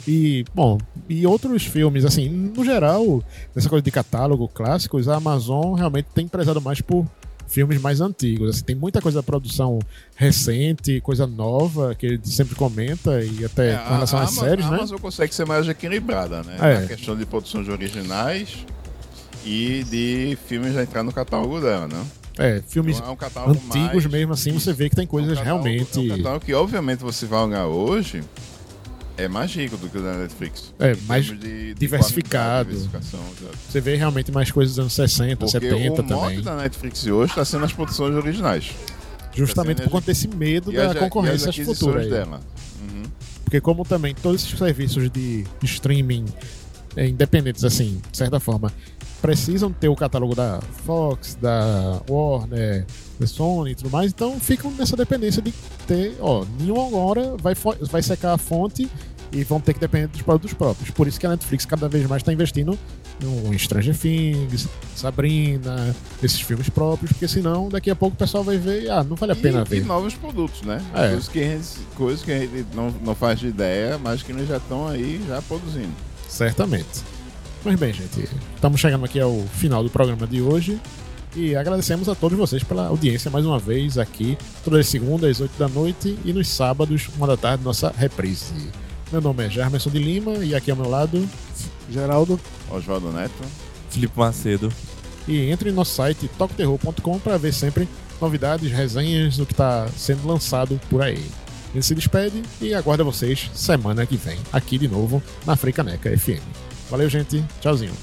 [SPEAKER 2] E, bom, e outros filmes, assim, no geral, nessa coisa de catálogo clássicos, a Amazon realmente tem prezado mais por filmes mais antigos. Assim, tem muita coisa da produção recente, coisa nova, que ele sempre comenta, e até
[SPEAKER 4] É,
[SPEAKER 2] com relação
[SPEAKER 4] a,
[SPEAKER 2] às séries,
[SPEAKER 4] a
[SPEAKER 2] né?
[SPEAKER 4] Amazon consegue ser mais equilibrada, né?
[SPEAKER 2] É.
[SPEAKER 4] Na questão de produções originais e de filmes já entrar no catálogo dela, né?
[SPEAKER 2] É, filmes
[SPEAKER 4] Então é um
[SPEAKER 2] antigos
[SPEAKER 4] mais-
[SPEAKER 2] mesmo, assim, você vê que tem coisas
[SPEAKER 4] é um catálogo-
[SPEAKER 2] realmente.
[SPEAKER 4] É um catálogo que, obviamente, você vai olhar hoje é mais rico do que o da Netflix.
[SPEAKER 2] É, mais
[SPEAKER 4] de- de
[SPEAKER 2] diversificado.
[SPEAKER 4] exato.
[SPEAKER 2] Você vê realmente mais coisas dos anos 60,
[SPEAKER 4] Porque
[SPEAKER 2] 70
[SPEAKER 4] o mote
[SPEAKER 2] também.
[SPEAKER 4] da Netflix hoje está sendo as produções originais.
[SPEAKER 2] Justamente
[SPEAKER 4] Tá
[SPEAKER 2] por conta desse medo da
[SPEAKER 4] as-
[SPEAKER 2] concorrência
[SPEAKER 4] as
[SPEAKER 2] futura.
[SPEAKER 4] aquisições
[SPEAKER 2] aí.
[SPEAKER 4] dela. Uhum.
[SPEAKER 2] Porque como também todos esses serviços de streaming é, independentes, assim, de certa forma, precisam ter o catálogo da Fox, da Warner, da Sony e tudo mais, então ficam nessa dependência de ter, ó, nenhuma hora vai, vai secar a fonte e vão ter que depender dos produtos próprios. Por isso que a Netflix cada vez mais está investindo no Stranger Things, Sabrina, esses filmes próprios, porque senão daqui a pouco o pessoal vai ver, ah, não vale a pena
[SPEAKER 4] e,
[SPEAKER 2] ver.
[SPEAKER 4] e novos produtos, né?
[SPEAKER 2] É.
[SPEAKER 4] Coisas, que a gente, coisas que a gente não, não faz de ideia, mas que eles já estão aí já produzindo.
[SPEAKER 2] Certamente. Mas bem, gente, estamos chegando aqui ao final do programa de hoje e agradecemos a todos vocês pela audiência mais uma vez aqui, todas as segundas, às 8 da noite e nos sábados, uma da tarde, nossa reprise. Meu nome é Germerson de Lima e aqui ao meu lado.
[SPEAKER 5] Geraldo.
[SPEAKER 4] Oswaldo Neto.
[SPEAKER 3] Felipe Macedo.
[SPEAKER 2] E entre no nosso site tocoterror.com para ver sempre novidades, resenhas do que está sendo lançado por aí. A gente se despede e aguarda vocês semana que vem, aqui de novo na Fricaneca FM. Valeu, gente. Tchauzinho.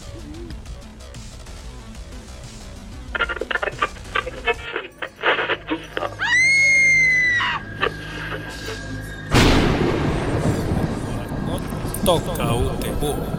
[SPEAKER 3] Toca o terror.